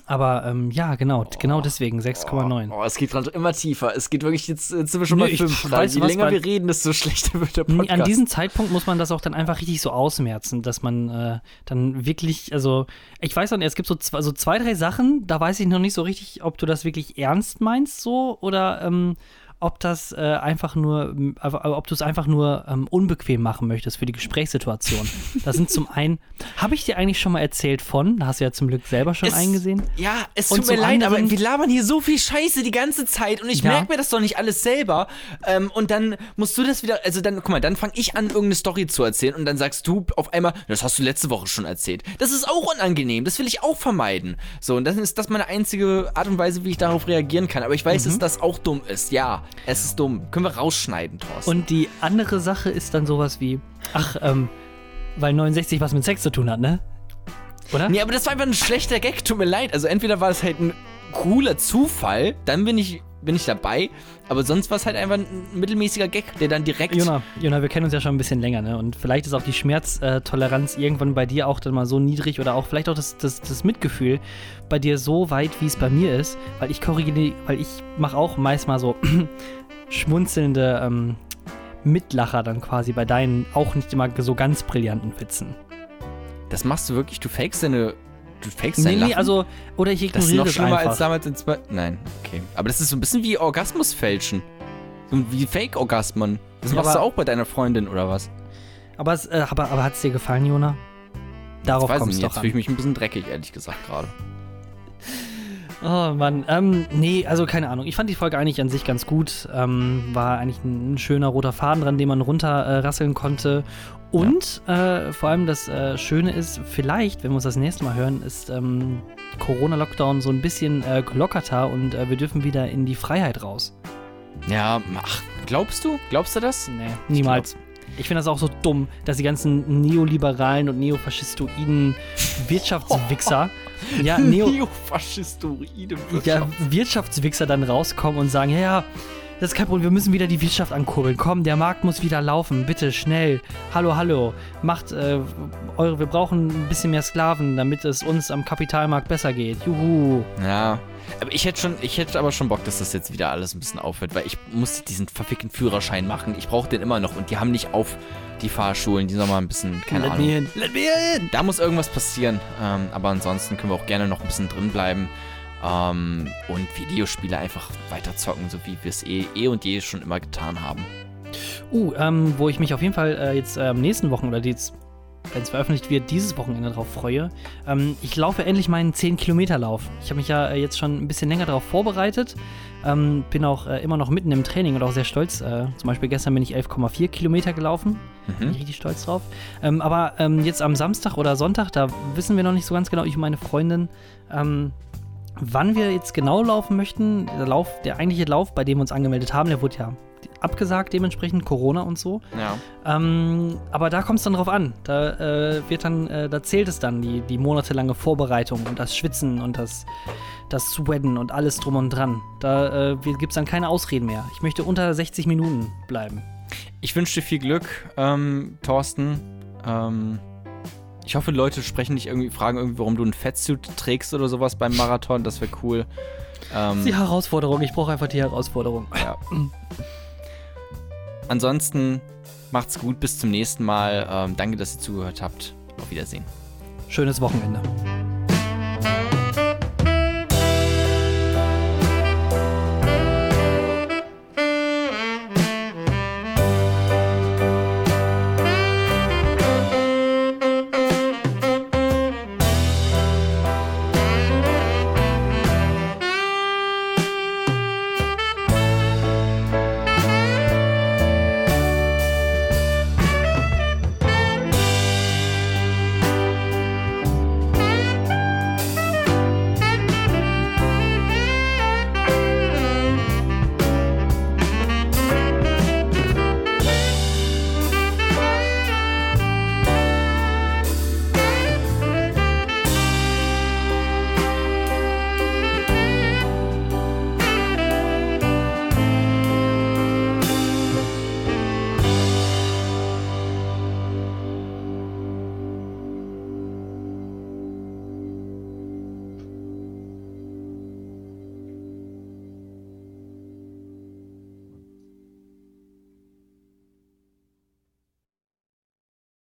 Speaker 1: Aber ähm, ja, genau, genau deswegen 6,9.
Speaker 2: Oh, es geht gerade immer tiefer. Es geht wirklich, jetzt, jetzt sind wir schon
Speaker 1: Nö,
Speaker 2: bei
Speaker 1: ich-
Speaker 2: 5
Speaker 1: weißt
Speaker 2: Je
Speaker 1: was,
Speaker 2: länger wir reden, desto schlechter wird der Podcast.
Speaker 1: An diesem Zeitpunkt muss man das auch dann einfach richtig so ausmerzen, dass man äh, dann wirklich, also ich weiß noch nicht, es gibt so zwei, so zwei, drei Sachen, da weiß ich noch nicht so richtig, ob du das wirklich ernst meinst so oder ähm, ob das äh, einfach nur, aber- aber ob du es einfach nur ähm, unbequem machen möchtest für die Gesprächssituation. Das sind zum einen, habe ich dir eigentlich schon mal erzählt von, da hast du ja zum Glück selber schon
Speaker 2: Es-
Speaker 1: eingesehen.
Speaker 2: Ja, es
Speaker 1: Und
Speaker 2: tut mir leid, aber
Speaker 1: anderen-
Speaker 2: wir labern hier so viel Scheiße die ganze Zeit und ich
Speaker 1: Ja.
Speaker 2: merke mir das doch nicht alles selber. Ähm, und dann musst du das wieder, also dann, guck mal, dann fange ich an, irgendeine Story zu erzählen und dann sagst du auf einmal, das hast du letzte Woche schon erzählt. Das ist auch unangenehm, das will ich auch vermeiden. So, und dann ist das meine einzige Art und Weise, wie ich darauf reagieren kann. Aber ich weiß,
Speaker 1: Mhm.
Speaker 2: dass das auch dumm ist. Ja, es ist dumm. Können wir rausschneiden, Thorsten.
Speaker 1: Und die andere Sache ist dann sowas wie, ach, ähm, weil 69 was mit Sex zu tun hat, ne? Oder?
Speaker 2: Nee, aber das war einfach ein schlechter Gag, tut mir leid. Also entweder war das halt ein cooler Zufall, dann bin ich, bin ich dabei, aber sonst war es halt einfach ein mittelmäßiger Gag, der dann direkt.
Speaker 1: Jona, Jona, wir kennen uns ja schon ein bisschen länger, ne? Und vielleicht ist auch die Schmerztoleranz irgendwann bei dir auch dann mal so niedrig oder auch vielleicht auch das, das, das Mitgefühl bei dir so weit, wie es bei mir ist, weil ich korrigiere, weil ich mache auch meist mal so schmunzelnde ähm, Mitlacher dann quasi bei deinen auch nicht immer so ganz brillanten Witzen.
Speaker 2: Das machst du wirklich, du fakest deine. Du fakest
Speaker 1: Nee,
Speaker 2: dein
Speaker 1: nee,
Speaker 2: Lachen?
Speaker 1: also, oder ich
Speaker 2: das ist
Speaker 1: ignoriere
Speaker 2: noch
Speaker 1: das
Speaker 2: schlimmer
Speaker 1: einfach.
Speaker 2: als damals in zwei. Nein, okay. Aber das ist so ein bisschen wie Orgasmusfälschen. So wie Fake-Orgasmen. Das machst du
Speaker 1: aber-
Speaker 2: auch bei deiner Freundin oder was?
Speaker 1: aber es, äh, aber, aber hat es dir gefallen, Jona? Darauf
Speaker 2: nicht,
Speaker 1: es
Speaker 2: jetzt fühle ich mich ein bisschen dreckig, ehrlich gesagt, gerade.
Speaker 1: Oh Mann, ähm, nee, also keine Ahnung. Ich fand die Folge eigentlich an sich ganz gut. Ähm, war eigentlich ein, ein schöner roter Faden dran, den man runterrasseln äh, konnte. Und äh, vor allem das äh, Schöne ist, vielleicht, wenn wir uns das nächste Mal hören, ist ähm, Corona-Lockdown so ein bisschen äh, gelockerter und äh, wir dürfen wieder in die Freiheit raus.
Speaker 2: Ja, ach, glaubst du? Glaubst du das?
Speaker 1: Nee, niemals. Ich finde das auch so dumm, dass die ganzen neoliberalen und neofaschistoiden Wirtschaftswichser, ja, Neo,
Speaker 2: Neofaschistoide
Speaker 1: ja, Wirtschaftswichser dann rauskommen und sagen, ja, ja, das ist kein Problem, wir müssen wieder die Wirtschaft ankurbeln. Komm, der Markt muss wieder laufen, bitte, schnell. Hallo, hallo. Macht äh, eure, wir brauchen ein bisschen mehr Sklaven, damit es uns am Kapitalmarkt besser geht. Juhu.
Speaker 2: Ja. Aber ich hätte schon, ich hätte aber schon Bock, dass das jetzt wieder alles ein bisschen aufhört, weil ich musste diesen verfickten Führerschein machen. Ich brauche den immer noch und die haben nicht auf die Fahrschulen, die sollen mal ein bisschen, keine
Speaker 1: Let
Speaker 2: Ahnung.
Speaker 1: me in. Let me in.
Speaker 2: Da muss irgendwas passieren. Ähm, aber ansonsten können wir auch gerne noch ein bisschen drin bleiben. Ähm, und Videospiele einfach weiter zocken, so wie wir es eh, eh und je schon immer getan haben.
Speaker 1: Uh, ähm, wo ich mich auf jeden Fall äh, jetzt äh, am nächsten Wochen oder jetzt, wenn es veröffentlicht wird, dieses Wochenende drauf freue. Ähm, ich laufe endlich meinen 10-Kilometer-Lauf. Ich habe mich ja äh, jetzt schon ein bisschen länger darauf vorbereitet. Ähm, bin auch äh, immer noch mitten im Training und auch sehr stolz. Äh, zum Beispiel gestern bin ich 11,4 Kilometer gelaufen. Bin
Speaker 2: Mhm.
Speaker 1: ich richtig stolz drauf. Ähm, aber ähm, jetzt am Samstag oder Sonntag, da wissen wir noch nicht so ganz genau, ich und meine Freundin, ähm, wann wir jetzt genau laufen möchten. Der Lauf, der eigentliche Lauf, bei dem wir uns angemeldet haben, der wurde ja abgesagt, dementsprechend Corona und so.
Speaker 2: Ja.
Speaker 1: Ähm, aber da kommt es dann drauf an. Da äh, wird dann, äh, da zählt es dann, die, die monatelange Vorbereitung und das Schwitzen und das, das Sweaten und alles drum und dran. Da äh, gibt es dann keine Ausreden mehr. Ich möchte unter 60 Minuten bleiben.
Speaker 2: Ich wünsche dir viel Glück, ähm, Thorsten. Ähm, ich hoffe, Leute sprechen dich irgendwie, fragen irgendwie, warum du einen Fettsuit trägst oder sowas beim Marathon. Das wäre cool. Ähm,
Speaker 1: Die Herausforderung, ich brauche einfach die Herausforderung.
Speaker 2: Ja. Ansonsten macht's gut, bis zum nächsten Mal. Ähm, danke, dass ihr zugehört habt. Auf Wiedersehen.
Speaker 1: Schönes Wochenende.